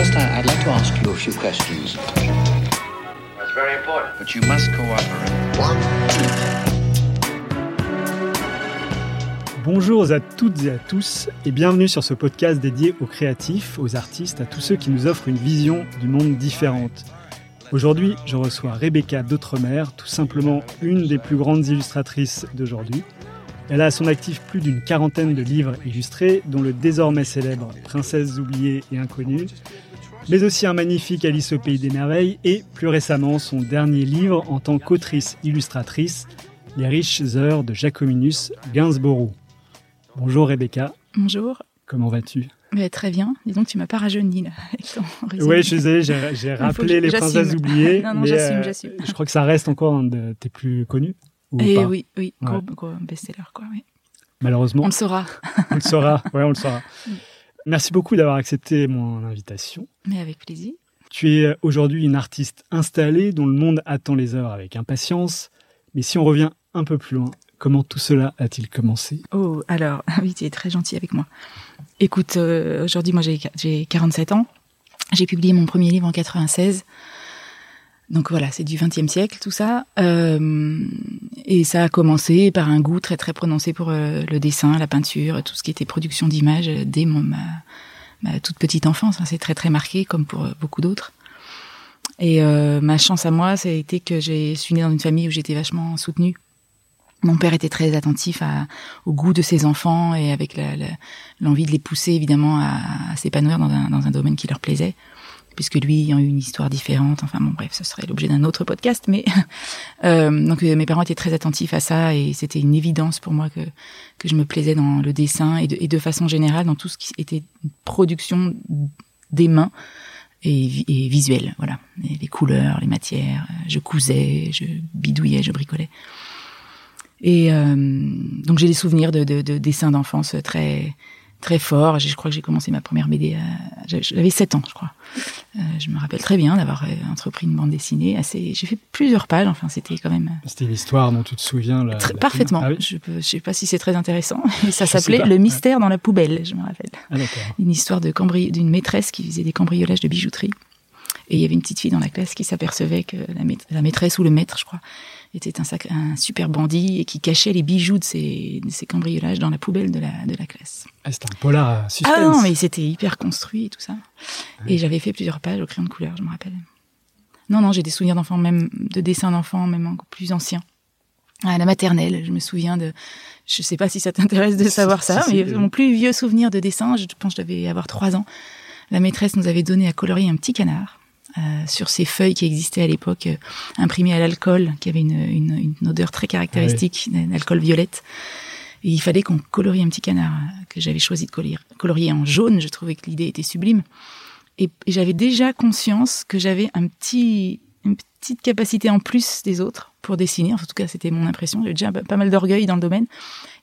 First, I- like to ask you a few questions. That's very important. But you must cooperate. Bonjour à toutes et à tous et bienvenue sur ce podcast dédié aux créatifs, aux artistes, à tous ceux qui nous offrent une vision du monde différente. Aujourd'hui, je reçois Rebecca d'Outremer, tout simplement une des plus grandes illustratrices d'aujourd'hui. Elle a à son actif plus d'une quarantaine de livres illustrés, dont le désormais célèbre Princesse oubliée et inconnue, mais aussi un magnifique Alice au pays des merveilles et plus récemment son dernier livre en tant qu'autrice-illustratrice, Les riches heures de Jacominus Gainsborough. Bonjour Rebecca, Bonjour. comment vas-tu? Mais très bien. Dis donc, tu m'as pas rajeuni là. avec ton résumé. Oui, je suis désolé, j'ai rappelé que les princesses oubliées. Non, non, j'assume, j'assume. Je crois que ça reste encore un de tes plus connus. Ou Et pas? Eh oui, oui, gros, Ouais. gros best-seller quoi. Oui. Malheureusement, On le saura, on le saura. Ouais, on le saura. Merci beaucoup d'avoir accepté mon invitation. mais avec plaisir. Tu es aujourd'hui une artiste installée dont le monde attend les heures avec impatience. Mais si on revient un peu plus loin, comment tout cela a-t-il commencé? Oh, alors, oui, tu es très gentil avec moi. Écoute, euh, aujourd'hui, moi, j'ai j'ai 47 ans. J'ai publié mon premier livre en 96. Donc voilà, c'est du XXe siècle, tout ça. Euh, et ça a commencé par un goût très très prononcé pour euh, le dessin, la peinture, tout ce qui était production d'images euh, dès ma, toute petite enfance. hein. c'est très très marqué, comme pour euh, beaucoup d'autres. Et ma chance à moi, ça a été que j'ai suis née dans une famille où j'étais vachement soutenue. Mon père était très attentif au goût de ses enfants et avec l'envie de les pousser évidemment à, à s'épanouir dans un, dans un domaine qui leur plaisait, puisque lui ayant eu une histoire différente. Enfin bon, bref, ce serait l'objet d'un autre podcast. Mais euh, donc euh, mes parents étaient très attentifs à ça et c'était une évidence pour moi que je me plaisais dans le dessin et de, façon générale dans tout ce qui était production des mains et, et visuel. Voilà, les couleurs, les matières. euh, Je cousais, je bidouillais, je bricolais. Et donc j'ai des souvenirs de dessins d'enfance très très forts. J'ai- Je crois que j'ai commencé ma première BD. à- j'avais- J'avais 7 ans, je crois. Euh, je me rappelle très bien d'avoir euh, entrepris une bande dessinée. Assez, j'ai fait plusieurs pages. Enfin, c'était quand même C'était l'histoire dont tu te souviens la- parfaitement. Ah oui Je je sais pas si c'est très intéressant. Et ça s'appelait. Le mystère dans la poubelle. Je me rappelle Ah, une histoire de cambri- d'une maîtresse qui faisait des cambriolages de bijouterie. Et il y avait une petite fille dans la classe qui s'apercevait que la, maît- la maîtresse ou le maître, je crois, était un, super bandit et qui cachait les bijoux de ses, de ses cambriolages dans la poubelle de la, de la classe. Ah, C'était un polar à suspense. Ah non, mais c'était hyper construit et tout ça. Et j'avais fait plusieurs pages au crayon de couleur, je me rappelle. Non, non, j'ai des souvenirs d'enfants, même de dessins d'enfants, même encore plus anciens. À la maternelle, je me souviens de. Je sais pas si ça t'intéresse de savoir ça, mais mon plus vieux souvenir de dessin, je pense que je devais avoir trois ans. La maîtresse nous avait donné à colorier un petit canard sur ces feuilles qui existaient à l'époque, euh, imprimées à l'alcool, qui avait une, une, une odeur très caractéristique, d'alcool violette. Et il fallait qu'on colorie un petit canard euh, que j'avais choisi de colorier, colorier en jaune. Je trouvais que l'idée était sublime. Et, et j'avais déjà conscience que j'avais un petit, une petite capacité en plus des autres pour dessiner. En tout cas, c'était mon impression. J'avais déjà pas mal d'orgueil dans le domaine.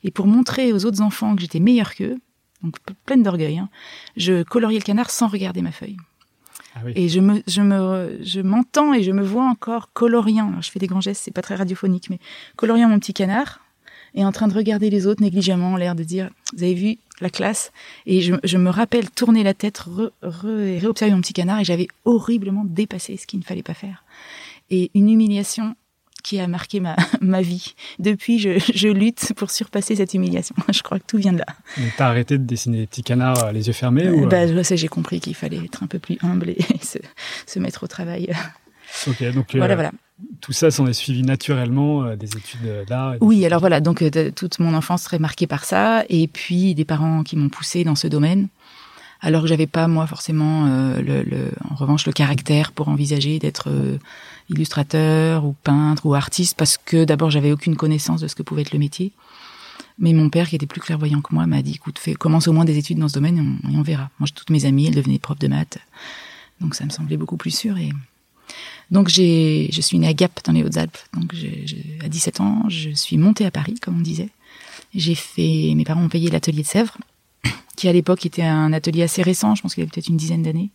Et pour montrer aux autres enfants que j'étais meilleure qu'eux, donc pleine d'orgueil, hein, je coloriais le canard sans regarder ma feuille. Ah. Et je me, je me, je m'entends et je me vois encore coloriant. Alors, je fais des grands gestes, c'est pas très radiophonique, mais coloriant mon petit canard et en train de regarder les autres négligemment, l'air de dire, vous avez vu la classe? Et je, me rappelle tourner la tête, re, réobserver mon petit canard et j'avais horriblement dépassé ce qu'il ne fallait pas faire. Et une humiliation qui a marqué ma, ma vie. Depuis, je, je lutte pour surpasser cette humiliation. Je crois que tout vient de là. T'as arrêté de dessiner des petits canards euh, les yeux fermés ou, euh, Bah, je sais, j'ai compris qu'il fallait être un peu plus humble et se, se mettre au travail. Ok, donc euh, Voilà, voilà. tout ça s'en est suivi naturellement euh, des études euh, d'art. des Oui, alors voilà, donc euh, toute mon enfance serait marquée par ça, et puis des parents qui m'ont poussé dans ce domaine, alors que j'avais pas moi forcément, euh, le, le- en revanche, le caractère pour envisager d'être euh, illustrateur ou peintre ou artiste, parce que d'abord j'avais aucune connaissance de ce que pouvait être le métier. Mais mon père, qui était plus clairvoyant que moi, m'a dit écoute, fais, commence au moins des études dans ce domaine et on, verra. Moi, toutes mes amies, elles devenaient profs de maths, donc ça me semblait beaucoup plus sûr et donc j'ai, je suis née à Gap dans les Hautes-Alpes. Donc j'ai- j'ai- à 17 ans, je suis montée à Paris, comme on disait. J'ai fait, mes parents ont payé l'atelier de Sèvres, qui à l'époque était un atelier assez récent. Je pense qu'il y avait peut-être une dizaine d'années.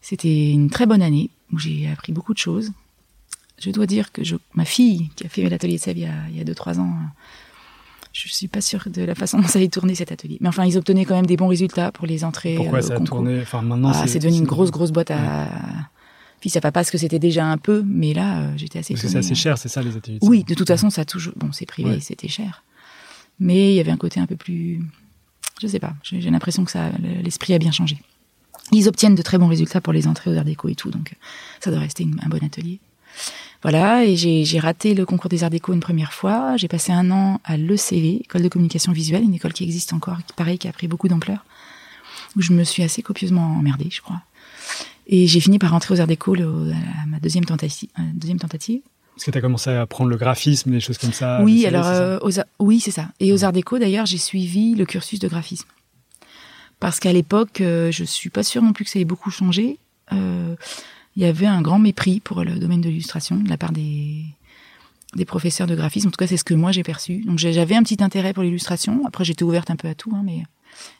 C'était une très bonne année où j'ai appris beaucoup de choses. Je dois dire que je, ma fille, qui a fait l'atelier de Sèvres il y a, il y a deux trois ans, je suis pas sûre de la façon dont ça allait tourner cet atelier. Mais enfin, ils obtenaient quand même des bons résultats pour les entrées. Pourquoi euh, ça a concours. tourné? Enfin, maintenant, Ah, c'est devenu une grosse, grosse boîte à fils à papa, parce que c'était déjà un peu, mais là, euh, j'étais assez Parce que c'est assez cher, c'est ça, les ateliers Oui, de toute façon, ça a toujours. Bon, c'est privé, Ouais. c'était cher. Mais il y avait un côté un peu plus. Je sais pas, j'ai j'ai l'impression que ça, l'esprit a bien changé. Ils obtiennent de très bons résultats pour les entrées aux Arts Déco et tout, donc ça doit rester une- un bon atelier. Voilà, et j'ai raté le concours des Arts Déco une première fois. J'ai passé un an à l'ECV, École de communication visuelle, une école qui existe encore, qui pareil, qui a pris beaucoup d'ampleur, où je me suis assez copieusement emmerdée, je crois. Et j'ai fini par rentrer aux Arts Déco le- à ma deuxième tentative. Deuxième tentative. Parce que tu as commencé à apprendre le graphisme, des choses comme ça. Oui, alors CV, euh, aux oui, c'est ça. Et aux Arts Déco, d'ailleurs, j'ai suivi le cursus de graphisme. Parce qu'à l'époque, euh, je suis pas sûre non plus que ça ait beaucoup changé. Euh, Il y avait un grand mépris pour le domaine de l'illustration de la part des des professeurs de graphisme. En tout cas, c'est ce que moi j'ai perçu. Donc j'avais un petit intérêt pour l'illustration. Après, j'étais ouverte un peu à tout, hein, mais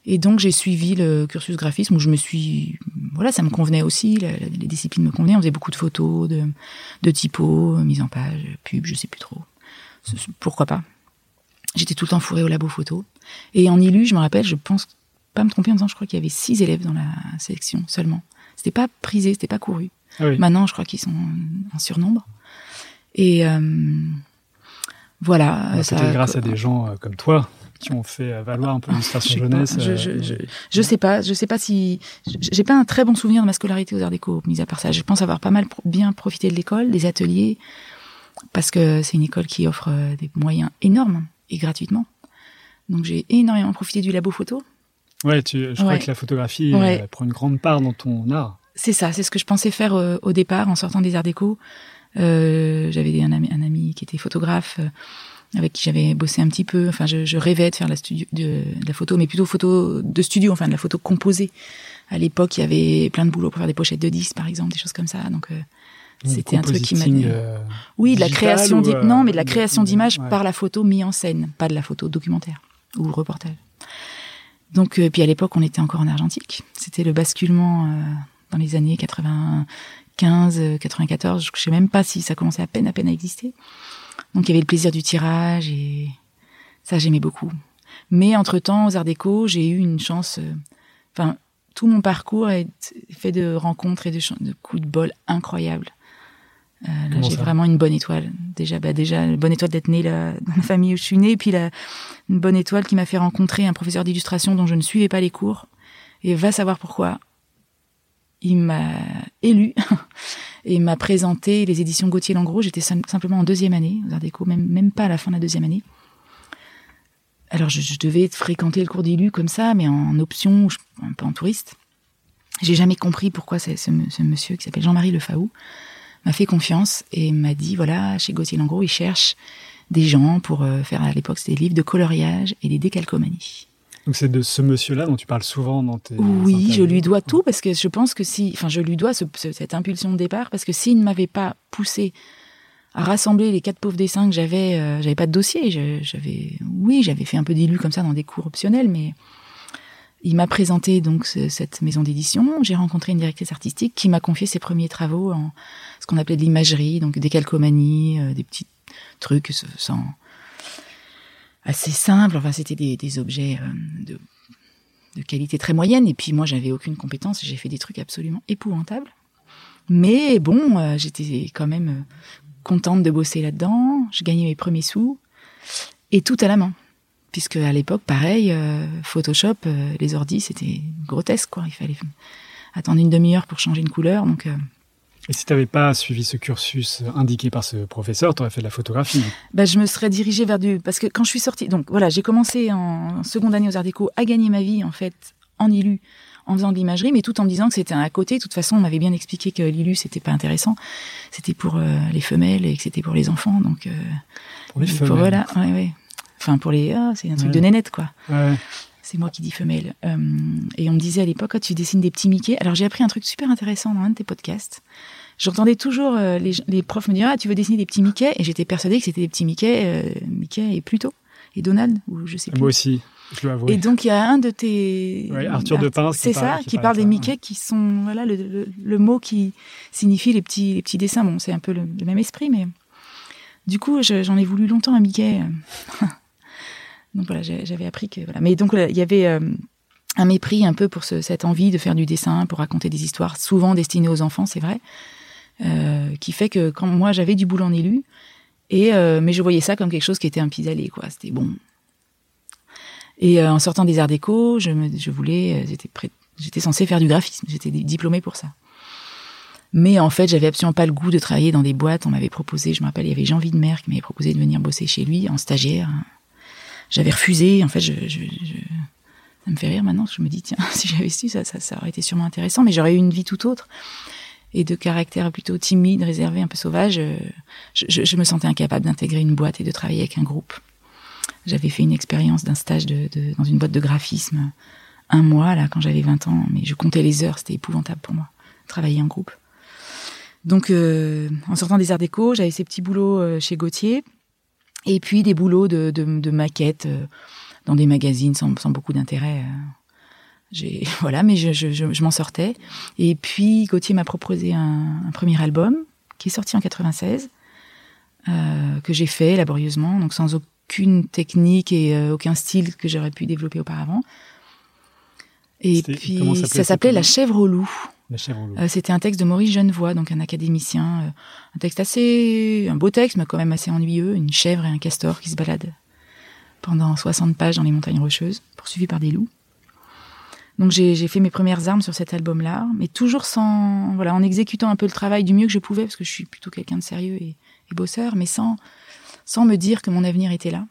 et donc j'ai suivi le cursus graphisme où je me suis voilà, ça me convenait aussi. les disciplines me convenaient. On faisait beaucoup de photos, de de typos, mise en page, pub, je sais plus trop. Pourquoi pas J'étais tout le temps fourrée au labo photo. Et en ILU, je me rappelle, je pense pas me tromper en disant, je crois qu'il y avait six élèves dans la sélection seulement. C'était pas prisé, c'était pas couru. Ah oui. Maintenant, je crois qu'ils sont en surnombre. Et euh, voilà. Ça- C'était grâce à des gens euh, comme toi qui ont fait euh, valoir un peu je, l'illustration jeunesse. pas, je, euh, je, je, je sais pas, je sais pas si j'ai pas un très bon souvenir de ma scolarité aux Arts Déco, mis à part ça. Je pense avoir pas mal bien profité de l'école, des ateliers, parce que c'est une école qui offre des moyens énormes et gratuitement. Donc j'ai énormément profité du labo photo. Ouais, tu, je crois Ouais. que la photographie Ouais. prend une grande part dans ton art. C'est ça, c'est ce que je pensais faire euh, au départ en sortant des Arts Déco. Euh, j'avais un ami, un ami qui était photographe euh, avec qui j'avais bossé un petit peu. Enfin, je, je rêvais de faire la, studio, de, de la photo, mais plutôt photo de studio, enfin de la photo composée. À l'époque, il y avait plein de boulot pour faire des pochettes de disques, par exemple, des choses comme ça. Donc, c'était un truc qui m'a. Oui, de la création, ou, non, mais de la création d'images ouais. par la photo mise en scène, pas de la photo documentaire ou reportage. Donc, euh, puis à l'époque, on était encore en argentique. C'était le basculement euh, dans les années 95, euh, 94. Je sais même pas si ça commençait à peine, à exister. Donc, il y avait le plaisir du tirage et ça, j'aimais beaucoup. Mais entre-temps, aux Arts Déco, j'ai eu une chance. euh, Enfin, tout mon parcours est fait de rencontres et de, de coups de bol incroyables. Euh, là, j'ai vraiment une bonne étoile. Déjà, bah, déjà, une bonne étoile d'être née là, dans la famille où je suis née, et puis la, une bonne étoile qui m'a fait rencontrer un professeur d'illustration dont je ne suivais pas les cours. Et va savoir pourquoi. Il m'a élu et m'a présenté les éditions Gauthier Langros. J'étais sim- simplement en deuxième année aux Arts Déco, même, même pas à la fin de la deuxième année. Alors, je, je devais fréquenter le cours d'élu comme ça, mais en option, un peu en touriste. J'ai jamais compris pourquoi c'est ce, ce monsieur qui s'appelle Jean-Marie Lefaou m'a fait confiance et m'a dit voilà, chez Gauthier Langros, ils cherchent des gens pour euh, faire à l'époque c'était des livres de coloriage et des décalcomanies. Donc c'est de ce monsieur-là dont tu parles souvent dans tes. Oui, je lui dois tout parce que je pense que si, enfin, je lui dois ce- ce- cette impulsion de départ parce que s'il ne m'avait pas poussé à rassembler les quatre pauvres dessins que j'avais, euh, j'avais pas de dossier, j'avais, oui, j'avais fait un peu d'élu comme ça dans des cours optionnels, mais il m'a présenté donc ce- cette maison d'édition. J'ai rencontré une directrice artistique qui m'a confié ses premiers travaux en ce qu'on appelait de l'imagerie, donc des calcomanies, euh, des petits trucs assez simples. Enfin, c'était des, objets euh, de qualité très moyenne. Et puis moi, j'avais aucune compétence. J'ai fait des trucs absolument épouvantables. Mais bon, euh, j'étais quand même contente de bosser là-dedans. Je gagnais mes premiers sous et tout à la main. Puisque à l'époque, pareil, euh, Photoshop, euh, les ordis, c'était grotesque, quoi. Il fallait attendre une demi-heure pour changer une couleur. Donc, euh, Et si tu n'avais pas suivi ce cursus indiqué par ce professeur, tu aurais fait de la photographie. bah, je me serais dirigée vers du. Parce que quand je suis sortie. Donc voilà, j'ai commencé en seconde année aux Arts Déco à gagner ma vie, en fait, en ILU, en faisant de l'imagerie, mais tout en me disant que c'était un à côté. De toute façon, on m'avait bien expliqué que l'ILU, c'était pas intéressant. C'était pour les femelles et que c'était pour les enfants. Donc, Pour les femelles. voilà, ouais, ouais. Enfin, pour les. Ah, c'est un truc Ouais. de nénette, quoi. Ouais. C'est moi qui dis femelle. Euh, et on me disait à l'époque, Ah, tu dessines des petits Mickey. Alors j'ai appris un truc super intéressant dans un de tes podcasts. J'entendais toujours euh, les, les profs me dire, ah, tu veux dessiner des petits Mickey? Et j'étais persuadée que c'était des petits Mickey, euh, Mickey et Pluto, et Donald, ou je sais plus. Moi aussi, je dois avouer. Et donc il y a un de tes Ouais, Arthur de Pince c'est ça, qui qui, parle parle de des Mickey qui sont voilà le, le- le mot qui signifie les petits les petits dessins. Bon, c'est un peu le, le même esprit, mais du coup je- j'en ai voulu longtemps un Mickey. Donc voilà, j'avais appris que voilà. Mais donc il y avait euh, un mépris un peu pour ce- cette envie de faire du dessin, pour raconter des histoires souvent destinées aux enfants, c'est vrai, euh, qui fait que quand moi j'avais du boulot en élu, et euh, mais je voyais ça comme quelque chose qui était un pis-aller, quoi. C'était bon. Et euh, en sortant des arts déco, je, me, je voulais, euh, j'étais j'étais censée faire du graphisme, j'étais di- diplômée pour ça. Mais en fait, j'avais absolument pas le goût de travailler dans des boîtes. On m'avait proposé, je me rappelle, il y avait Jean Videmer qui m'avait proposé de venir bosser chez lui en stagiaire. J'avais refusé. En fait, ça me fait rire maintenant. Je me dis, tiens, si j'avais su, ça, ça, aurait été sûrement intéressant, mais j'aurais eu une vie tout autre. Et de caractère plutôt timide, réservé, un peu sauvage, euh, je, me sentais incapable d'intégrer une boîte et de travailler avec un groupe. J'avais fait une expérience d'un stage dans une boîte de graphisme un mois, là, quand j'avais 20 ans, mais je comptais les heures, c'était épouvantable pour moi, travailler en groupe. Donc, euh, en sortant des arts déco, j'avais ces petits boulots euh, chez Gauthier, et puis des boulots de, de, de maquettes euh, dans des magazines sans, sans beaucoup d'intérêt. euh. J'ai voilà, mais je, je, je, je m'en sortais. Et puis Gauthier m'a proposé un, un premier album qui est sorti en 96, euh, que j'ai fait laborieusement, donc sans aucune technique et euh, aucun style que j'aurais pu développer auparavant. Et puis ça s'appelait La chèvre au loup. Euh, C'était un texte de Maurice Genevoix, donc un académicien. euh, un texte assez. un beau texte, mais quand même assez ennuyeux. Une chèvre et un castor qui se baladent pendant 60 pages dans les montagnes rocheuses, poursuivis par des loups. Donc j'ai j'ai fait mes premières armes sur cet album-là, mais toujours sans. voilà, en exécutant un peu le travail du mieux que je pouvais, parce que je suis plutôt quelqu'un de sérieux et, et bosseur, mais sans, sans me dire que mon avenir était là.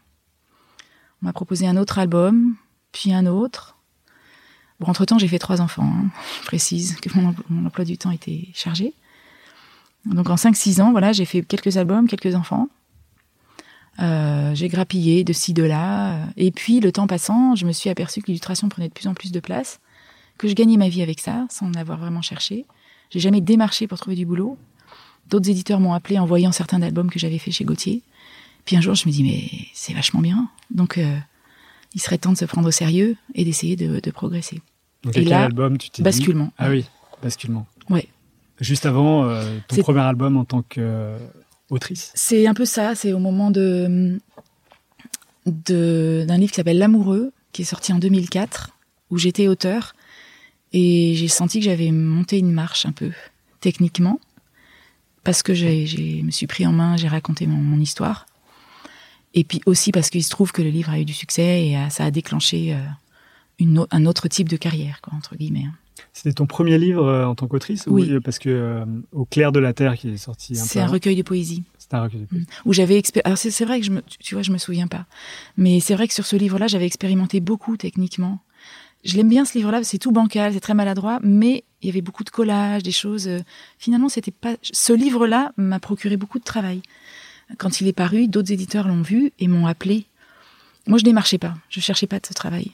On m'a proposé un autre album, puis un autre. Bon, entre-temps, j'ai fait trois enfants. hein. Je précise que mon, empl- mon emploi du temps était chargé. Donc en 5-6 ans, voilà, j'ai fait quelques albums, quelques enfants. Euh, j'ai grappillé de ci, de là. Et puis, le temps passant, je me suis aperçue que l'illustration prenait de plus en plus de place, que je gagnais ma vie avec ça, sans l'avoir vraiment cherché. J'ai jamais démarché pour trouver du boulot. D'autres éditeurs m'ont appelé en voyant certains albums que j'avais fait chez Gauthier. Puis un jour, je me dis, mais c'est vachement bien. Donc, euh, il serait temps de se prendre au sérieux et d'essayer de, de progresser. Donc, et quel là, album tu t'es dit Basculement. Ah oui, basculement. Ouais. Juste avant euh, ton premier album en tant qu'autrice. C'est un peu ça, c'est au moment de d'un livre qui s'appelle L'amoureux, qui est sorti en 2004, où j'étais auteur, et j'ai senti que j'avais monté une marche un peu, techniquement, parce que je me suis pris en main, j'ai raconté mon, mon histoire, et puis aussi parce qu'il se trouve que le livre a eu du succès et a- ça a déclenché euh, une, un autre type de carrière, quoi, entre guillemets. C'était ton premier livre euh, en tant qu'autrice ou- Oui. euh, Parce que euh, Au clair de la terre qui est sorti C'est un recueil de poésie. C'est un recueil de poésie. où j'avais alors c'est vrai que je me tu- vois je me souviens pas mais c'est vrai que sur ce livre-là j'avais expérimenté beaucoup techniquement je l'aime bien ce livre-là c'est tout bancal c'est très maladroit mais il y avait beaucoup de collages des choses finalement c'était pas ce livre-là m'a procuré beaucoup de travail quand il est paru d'autres éditeurs l'ont vu et m'ont appelé moi je démarchais pas je cherchais pas de ce travail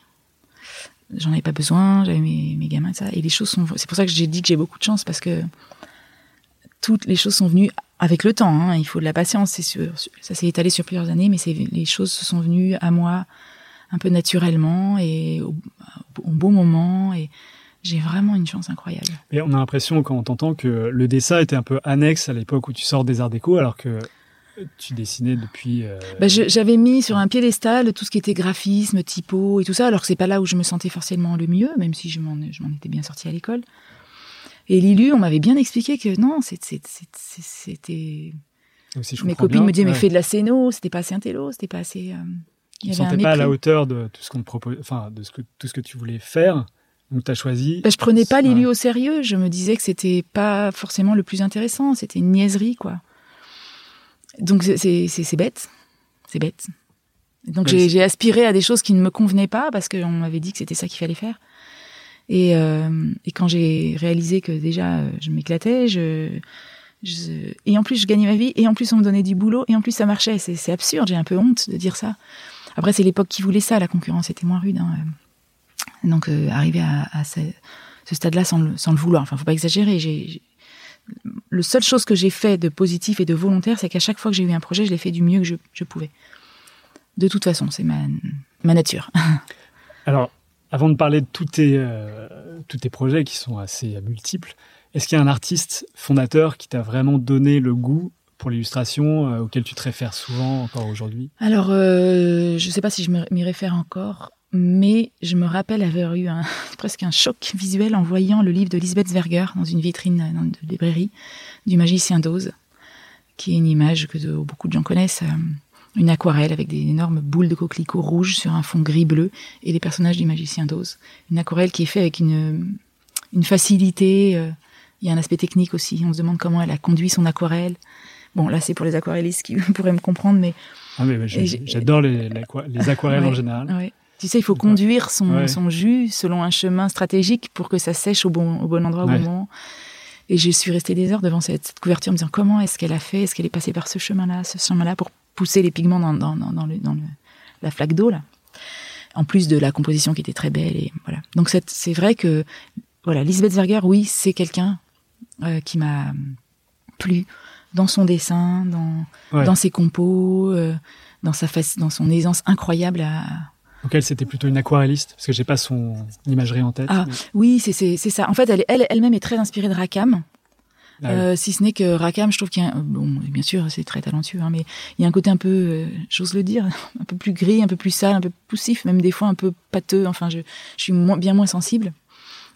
j'en avais pas besoin j'avais mes, gamins et ça et les choses sont c'est pour ça que j'ai dit que j'ai beaucoup de chance parce que toutes les choses sont venues avec le temps. hein. Il faut de la patience. Ça s'est étalé sur plusieurs années, mais les choses se sont venues à moi un peu naturellement et au, au bon moment. Et j'ai vraiment une chance incroyable. Et on a l'impression quand on t'entend que le dessin était un peu annexe à l'époque où tu sors des arts déco, alors que tu dessinais depuis. euh, Bah, J'avais mis sur un piédestal tout ce qui était graphisme, typo et tout ça, alors que c'est pas là où je me sentais forcément le mieux, même si je m'en étais bien sortie à l'école. Et Lilu, on m'avait bien expliqué que non, c'était. si Mes copines bien, me disaient, mais fais de la scéno, c'était pas assez intello, c'était pas assez. euh, Tu ne sentais pas à la hauteur de tout ce qu'on te propose, enfin de ce que, tout ce que tu voulais faire. Donc tu as choisi. Bah, je prenais pas Ouais. Lilu au sérieux. Je me disais que c'était pas forcément le plus intéressant. C'était une niaiserie, quoi. Donc c'est- bête. C'est bête. Donc j'ai aspiré à des choses qui ne me convenaient pas parce qu'on m'avait dit que c'était ça qu'il fallait faire. Et, euh, et quand j'ai réalisé que déjà euh, je m'éclatais, je, je- et en plus je gagnais ma vie, et en plus on me donnait du boulot, et en plus ça marchait. C'est absurde. J'ai un peu honte de dire ça. Après c'est l'époque qui voulait ça. La concurrence était moins rude. hein. Donc euh, arriver à, à ce, ce stade-là sans le, sans le vouloir. Enfin, faut pas exagérer. J'ai- le seule chose que j'ai fait de positif et de volontaire, c'est qu'à chaque fois que j'ai eu un projet, je l'ai fait du mieux que je, je pouvais. De toute façon, c'est ma, ma nature. Alors, avant de parler de tous tes, euh, tous tes projets qui sont assez multiples, est-ce qu'il y a un artiste fondateur qui t'a vraiment donné le goût pour l'illustration euh, auquel tu te réfères souvent encore aujourd'hui? Alors, euh, je ne sais pas si je m'y réfère encore, mais je me rappelle avoir eu un, presque un choc visuel en voyant le livre de Lisbeth Zwerger dans une vitrine euh, de librairie du magicien d'Oz, qui est une image que beaucoup de gens connaissent, une aquarelle avec des énormes boules de coquelicots rouges sur un fond gris-bleu et les personnages du magicien d'Oz. Une aquarelle qui est faite avec une, une facilité. il y a un aspect technique aussi. On se demande comment elle a conduit son aquarelle. Bon, là, c'est pour les aquarellistes qui pourraient me comprendre, mais. Ah, mais j'adore les, les, aquarelles en général. Tu sais, il faut conduire son, son, jus selon un chemin stratégique pour que ça sèche au bon, au bon endroit au bon moment. Et je suis restée des heures devant cette, couverture en me disant comment est-ce qu'elle a fait? Est-ce qu'elle est passée par ce chemin-là, ce chemin-là pour pousser les pigments dans, dans, dans, le, dans le, la flaque d'eau, là? En plus de la composition qui était très belle. Et voilà. Donc c'est vrai que, voilà, Lisbeth Zerger, oui, c'est quelqu'un euh, qui m'a plu dans son dessin, dans, dans ses compos, euh, dans, sa face, dans son aisance incroyable à. Donc elle, c'était plutôt une aquarelliste, parce que j'ai pas son imagerie en tête. Ah oui, c'est ça. En fait, elle elle, elle-même est très inspirée de Rackham. Ah euh, si ce n'est que Rackham, je trouve qu'il y a, bon, bien sûr, c'est très talentueux, hein, mais il y a un côté un peu, euh, j'ose le dire, un peu plus gris, un peu plus sale, un peu poussif, même des fois un peu pâteux. Enfin, je, je suis moins, bien moins sensible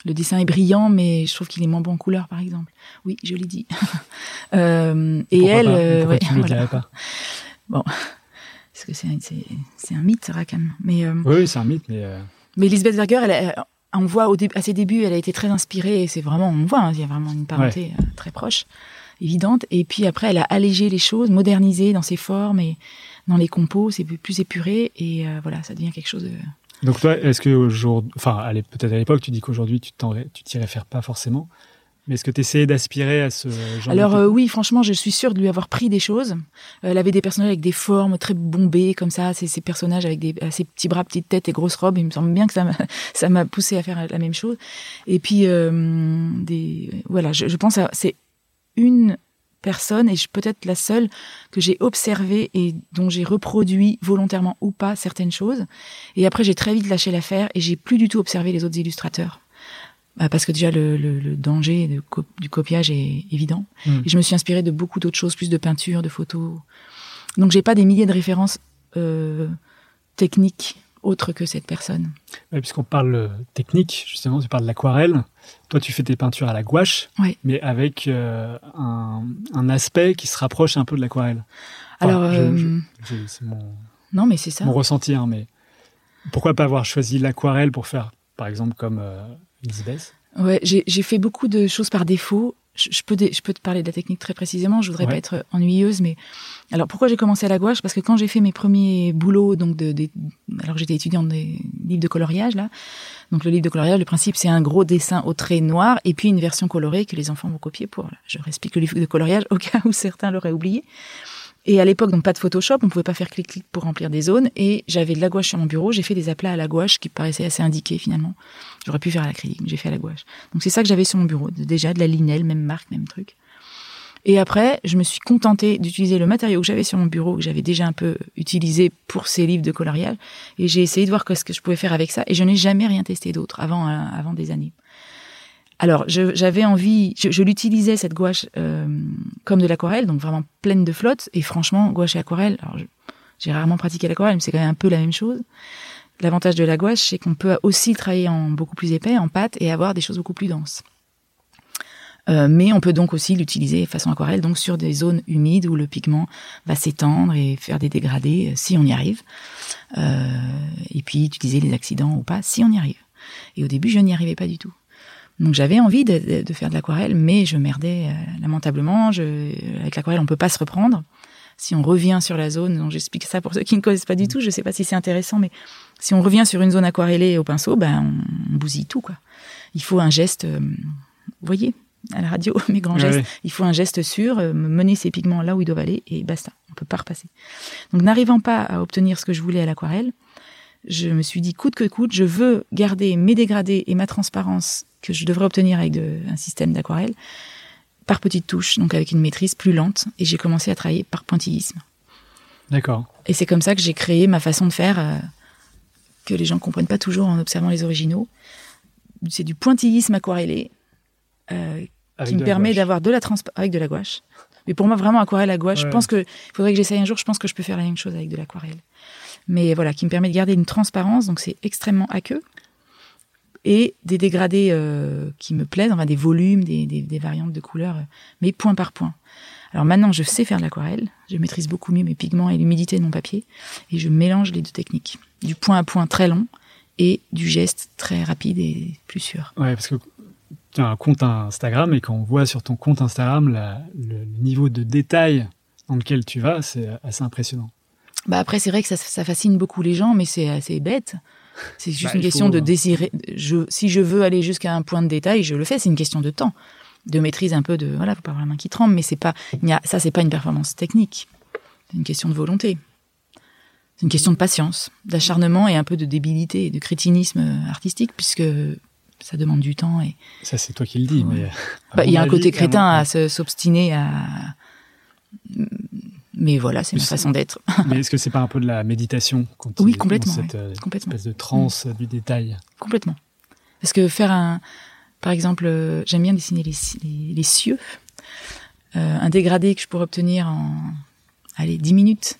le dessin est brillant, mais je trouve qu'il est moins bon en couleur, par exemple. Oui, je l'ai dit. euh, et elle, euh, ouais, tu dirais pas? Bon, parce que c'est un, mythe, Rackham. Mais euh, oui, c'est un mythe, mais. Euh, mais Lisbeth Berger, elle, on voit au à ses débuts, elle a été très inspirée. Et c'est vraiment, on voit, hein, il y a vraiment une parenté très proche, évidente. Et puis après, elle a allégé les choses, modernisé dans ses formes et dans les compos, c'est plus épuré. Et voilà, ça devient quelque chose de donc toi, est-ce que aujourd'hui, enfin, peut-être à l'époque, tu dis qu'aujourd'hui tu t'y réfères pas forcément, mais est-ce que tu essayais d'aspirer à ce genre Alors euh, oui, franchement, je suis sûre de lui avoir pris des choses. Euh, elle avait des personnages avec des formes très bombées comme ça, ces, ces personnages avec des ces petits bras, petites têtes et grosses robes. Il me semble bien que ça m'a ça m'a poussé à faire la même chose. Et puis euh, des voilà, je, je pense c'est une personne, et je peut-être la seule que j'ai observée et dont j'ai reproduit volontairement ou pas certaines choses. Et après, j'ai très vite lâché l'affaire et j'ai plus du tout observé les autres illustrateurs. Bah, parce que déjà le, le, danger du copiage est évident. Hmm. Et je me suis inspirée de beaucoup d'autres choses, plus de peinture, de photos. Donc j'ai pas des milliers de références euh, techniques autre que cette personne. Puisqu'on parle euh, technique, justement, tu parles de l'aquarelle. Toi, tu fais tes peintures à la gouache, mais avec euh, un, aspect qui se rapproche un peu de l'aquarelle. Alors, euh, c'est mon, non, mais c'est ça. Mon ressenti, hein, mais pourquoi pas avoir choisi l'aquarelle pour faire, par exemple, comme Ouais, j'ai fait beaucoup de choses par défaut je, peux je peux te parler de la technique très précisément. Je voudrais pas être ennuyeuse, mais alors pourquoi j'ai commencé à la gouache? Parce que quand j'ai fait mes premiers boulots, donc de, alors j'étais étudiante des livres de coloriage là. Donc le livre de coloriage, le principe c'est un gros dessin au trait noir et puis une version colorée que les enfants vont copier pour. Je réexplique le livre de coloriage au cas où certains l'auraient oublié. Et à l'époque, donc pas de Photoshop, on pouvait pas faire clic-clic pour remplir des zones. Et j'avais de la gouache sur mon bureau. J'ai fait des aplats à la gouache qui paraissaient assez indiqués finalement. J'aurais pu faire à l'acrylique, j'ai fait à la gouache. Donc c'est ça que j'avais sur mon bureau. Déjà de la linelle, même marque, même truc. Et après, je me suis contentée d'utiliser le matériau que j'avais sur mon bureau, que j'avais déjà un peu utilisé pour ces livres de coloriage. Et j'ai essayé de voir ce que je pouvais faire avec ça. Et je n'ai jamais rien testé d'autre avant, euh, avant des années. Alors, j'avais envie, je, l'utilisais cette gouache euh, comme de l'aquarelle, donc vraiment pleine de flotte. Et franchement, gouache et aquarelle, alors j'ai rarement pratiqué l'aquarelle, mais c'est quand même un peu la même chose. L'avantage de la gouache, c'est qu'on peut aussi travailler en beaucoup plus épais, en pâte, et avoir des choses beaucoup plus denses. Euh, mais on peut donc aussi l'utiliser façon aquarelle, donc sur des zones humides où le pigment va s'étendre et faire des dégradés, euh, si on y arrive. et puis utiliser les accidents ou pas, si on y arrive. Et au début, je n'y arrivais pas du tout. Donc j'avais envie de, faire de l'aquarelle, mais je merdais euh, lamentablement. Je, avec l'aquarelle, on peut pas se reprendre. Si on revient sur la zone, donc j'explique ça pour ceux qui ne connaissent pas du tout, je sais pas si c'est intéressant, mais si on revient sur une zone aquarellée au pinceau, ben on, bousille tout quoi. Il faut un geste, euh, vous voyez, à la radio, mes grands gestes. Il faut un geste sûr, euh, mener ces pigments là où ils doivent aller et basta. On peut pas repasser. Donc n'arrivant pas à obtenir ce que je voulais à l'aquarelle, je me suis dit coûte que coûte, je veux garder mes dégradés et ma transparence que je devrais obtenir avec un système d'aquarelle par petites touches, donc avec une maîtrise plus lente. Et j'ai commencé à travailler par pointillisme. D'accord. Et c'est comme ça que j'ai créé ma façon de faire euh, que les gens ne comprennent pas toujours en observant les originaux. C'est du pointillisme aquarellé euh, qui me permet d'avoir de la transparence avec de la gouache Mais pour moi, vraiment, aquarelle à gouache, je Ouais. pense que, il faudrait que j'essaye un jour, je pense que je peux faire la même chose avec de l'aquarelle. Mais voilà, qui me permet de garder une transparence, donc c'est extrêmement aqueux. Et des dégradés euh, qui me plaisent, enfin des volumes, des, des, des variantes de couleurs, euh, mais point par point. Alors maintenant, je sais faire de l'aquarelle, je maîtrise beaucoup mieux mes pigments et l'humidité de mon papier, et je mélange les deux techniques. Du point à point très long et du geste très rapide et plus sûr. Ouais, parce que tu as un compte Instagram et quand on voit sur ton compte Instagram la- le niveau de détail dans lequel tu vas, c'est assez impressionnant. Bah après, c'est vrai que ça, ça fascine beaucoup les gens, mais c'est assez bête. C'est juste Bah, une question faut- de désirer. Je, si je veux aller jusqu'à un point de détail, je le fais. C'est une question de temps, de maîtrise un peu de. Voilà, faut pas avoir la main qui tremble, mais c'est pas. Il y a, ça, c'est pas une performance technique. C'est une question de volonté. C'est une question de patience, d'acharnement et un peu de débilité de crétinisme euh, artistique, puisque ça demande du temps et Ça, c'est toi qui le dis, mais. bah, il y a un côté crétin à s'obstiner à. Mais voilà, c'est ma façon d'être. Mais est-ce que c'est pas un peu de la méditation quand Oui, es dans complètement, cette euh, Complètement. espèce de transe du détail Complètement. Parce que faire un, par exemple, euh, j'aime bien dessiner les, les, les cieux, Euh, un dégradé que je pourrais obtenir en, allez, 10 minutes,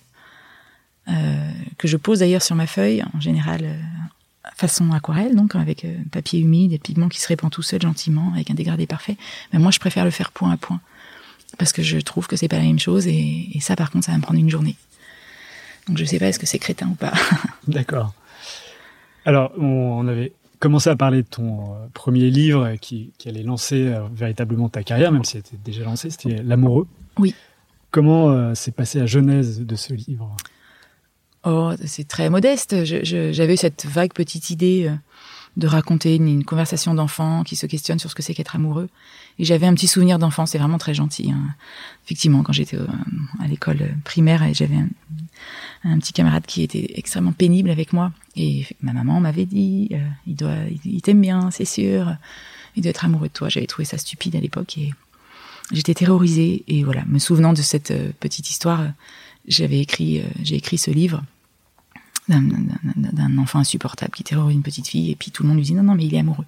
euh, que je pose d'ailleurs sur ma feuille, en général façon aquarelle, donc avec papier humide et le pigment qui se répand tout seul gentiment, avec un dégradé parfait. Mais moi, je préfère le faire point à point, parce que je trouve que c'est pas la même chose, et, et ça, par contre, ça va me prendre une journée. Donc je sais pas est-ce que c'est crétin ou pas. D'accord. Alors, on, avait commencé à parler de ton euh, premier livre qui, qui allait lancer euh, véritablement ta carrière, même si elle était déjà lancée, c'était L'amoureux. Oui. Comment euh, s'est passée la genèse de ce livre? Oh, c'est très modeste. J'avais cette vague petite idée euh, de raconter une, conversation d'enfant qui se questionne sur ce que c'est qu'être amoureux. Et j'avais un petit souvenir d'enfant, c'est vraiment très gentil. hein. Effectivement, quand j'étais euh, à l'école primaire, et j'avais un, petit camarade qui était extrêmement pénible avec moi. Et ma maman m'avait dit, euh, il doit, il, t'aime bien, c'est sûr. Il doit être amoureux de toi. J'avais trouvé ça stupide à l'époque et j'étais terrorisée. Et voilà, me souvenant de cette euh, petite histoire, euh, j'avais écrit, euh, j'ai écrit ce livre d'un- enfant insupportable qui terrorise une petite fille et puis tout le monde lui dit non non mais il est amoureux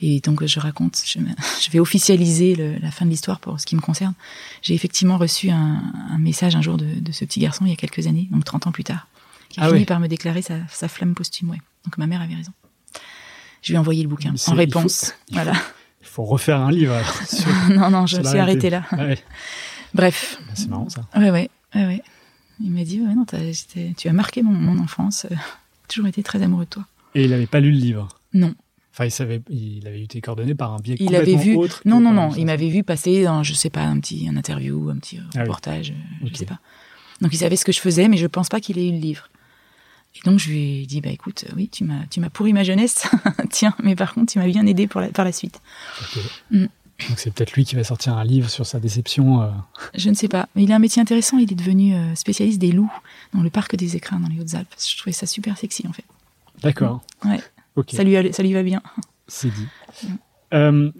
et donc je raconte je, vais officialiser le- la fin de l'histoire pour ce qui me concerne j'ai effectivement reçu un, un message un jour de, de ce petit garçon il y a quelques années donc 30 ans plus tard qui a Ah fini oui. par me déclarer sa, sa flamme posthume ouais. donc ma mère avait raison je lui ai envoyé le bouquin en réponse il faut- voilà Il faut refaire un livre. alors, sur- non non je me suis arrêtée là ouais. bref C'est marrant ça. Ouais, ouais, ouais, ouais. Il m'a dit, ouais, non, tu as marqué mon, mon enfance. euh, J'ai toujours été très amoureux de toi. Et il n'avait pas lu le livre? Non, Enfin, il savait, il avait eu tes coordonnées par un biais il avait complètement vu. autre. que Non, non, non. Il m'avait vu passer dans, je sais pas, un petit un interview, un petit oui. reportage, euh, je sais pas. Donc il savait ce que je faisais, mais je pense pas qu'il ait eu le livre. Et donc je lui ai dit, bah écoute, oui, tu m'as, tu m'as pourri ma jeunesse. Tiens, mais par contre, tu m'as bien aidé pour la, par la suite. Ok. Mm. Donc c'est peut-être lui qui va sortir un livre sur sa déception. euh. Je ne sais pas. Mais il a un métier intéressant. Il est devenu euh, spécialiste des loups dans le parc des écrins dans les Hautes-Alpes. Je trouvais ça super sexy en fait. D'accord. Ouais. Ça lui, ça lui va bien. C'est dit. Euh,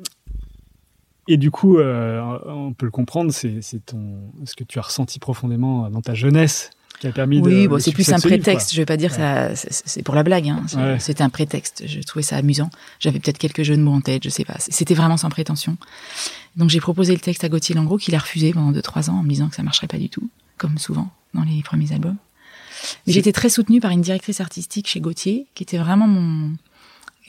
et du coup, euh, on peut le comprendre, c'est c'est ton ce que tu as ressenti profondément dans ta jeunesse qui a permis de. Oui, bon, c'est plus un prétexte. je vais pas dire ça, c'est- pour la blague. Hein. Ouais. C'était un prétexte. Je trouvais ça amusant. J'avais peut-être quelques jeux de mots en tête, je sais pas. C'était vraiment sans prétention. Donc j'ai proposé le texte à Gauthier Langros, qu'il a refusé pendant 2-3 ans en me disant que ça marcherait pas du tout, comme souvent dans les premiers albums. Mais j'étais très soutenue par une directrice artistique chez Gauthier, qui était vraiment mon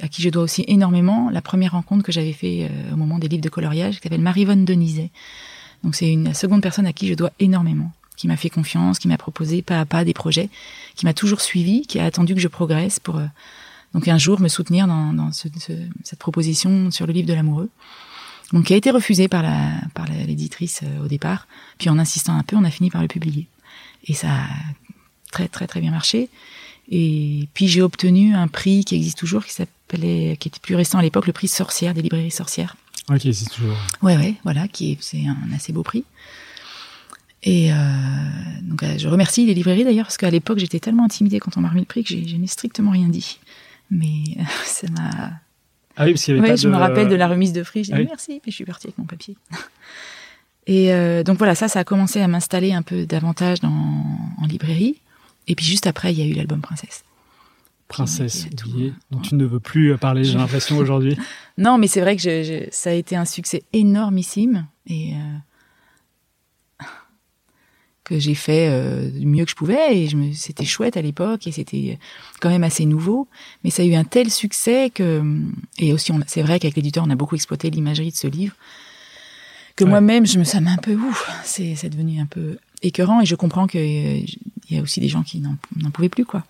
à qui je dois aussi énormément la première rencontre que j'avais fait euh, au moment des livres de coloriage, qui s'appelle Marivonne Denizet. Donc c'est une seconde personne à qui je dois énormément, qui m'a fait confiance, qui m'a proposé pas à pas des projets, qui m'a toujours suivi, qui a attendu que je progresse pour euh, donc un jour me soutenir dans, dans ce- ce- cette proposition sur le livre de l'amoureux. Donc qui a été refusée par la par la- l'éditrice euh, au départ, puis en insistant un peu, on a fini par le publier. Et ça a très très très bien marché. Et puis j'ai obtenu un prix qui existe toujours, qui s'appelait, qui était plus récent à l'époque, le prix Sorcière des librairies sorcières. Ok, c'est toujours. Ouais, ouais, voilà, qui est, c'est un assez beau prix. Et euh, donc euh, je remercie les librairies d'ailleurs parce qu'à l'époque j'étais tellement intimidée quand on m'a remis le prix que je n'ai strictement rien dit. Mais euh, ça m'a. Ah oui, parce qu'il y avait Ouais, pas je de. me rappelle de la remise de prix. J'ai Ah dit oui. merci, puis je suis partie avec mon papier. Et euh, donc voilà, ça, ça a commencé à m'installer un peu davantage dans, en librairie. Et puis juste après, il y a eu l'album Princesse. Princesse tout- oubliée, dont tu ne veux plus parler, j'ai l'impression aujourd'hui. Non, mais c'est vrai que je- je- ça a été un succès énormissime. Et, euh, que j'ai fait euh, du mieux que je pouvais et je me c'était chouette à l'époque et c'était quand même assez nouveau mais ça a eu un tel succès que et aussi on- c'est vrai qu'avec l'éditeur on a beaucoup exploité l'imagerie de ce livre que Ouais. moi-même je me ça m'a un peu ouf c'est c'est devenu un peu écœurant et je comprends que euh, il y a aussi des gens qui n'en n'en pouvaient plus quoi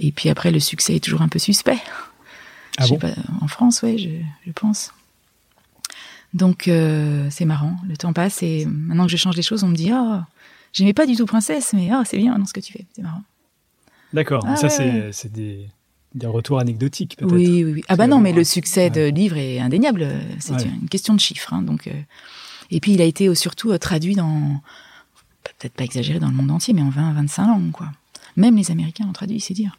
et puis après le succès est toujours un peu suspect Ah bon? pas, en France, ouais, je, je pense. Donc euh, c'est marrant, le temps passe et maintenant que je change les choses, on me dit oh, j'aimais pas du tout princesse, mais oh, c'est bien dans ce que tu fais, c'est marrant. D'accord. Ah ça, ouais, c'est ouais. des, des retours anecdotiques, peut-être. Oui, oui, oui. Ah bah non, mais le succès de livre est indéniable. C'est Ouais. une question de chiffres. hein, donc, euh, et puis il a été euh, surtout euh, traduit dans, peut-être pas exagéré dans le monde entier, mais en 20, 25 langues, quoi. Même les Américains l'ont traduit, c'est dire.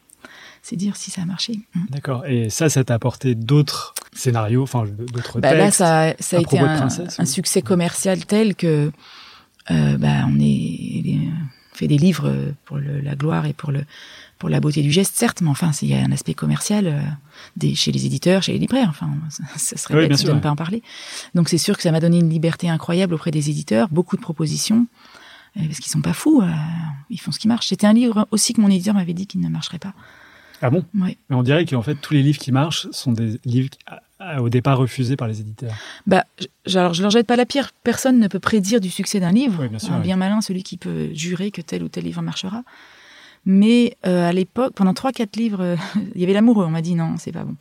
C'est dire si ça a marché. Mm. D'accord. Et ça, ça t'a apporté d'autres scénarios, enfin, d'autres Bah là, ça, ça a été un, succès commercial tel que bah, on est fait des livres pour le- la gloire et pour le pour la beauté du geste, certes, mais enfin, il y a un aspect commercial euh, des, chez les éditeurs, chez les libraires. Enfin, ça, ça serait Oui, bête bien de sûr, ne pas en parler. Donc, c'est sûr que ça m'a donné une liberté incroyable auprès des éditeurs, beaucoup de propositions, euh, parce qu'ils sont pas fous, euh, ils font ce qui marche. C'était un livre aussi que mon éditeur m'avait dit qu'il ne marcherait pas. Ah bon? Ouais. Mais on dirait qu'en fait, tous les livres qui marchent sont des livres au départ refusés par les éditeurs. Bah, je, alors je leur jette pas la pierre. Personne ne peut prédire du succès d'un livre. Oui, bien sûr, Un oui. bien malin, celui qui peut jurer que tel ou tel livre marchera. Mais euh, à l'époque, pendant trois, quatre livres, euh, il y avait l'amoureux. On m'a dit non, c'est pas bon.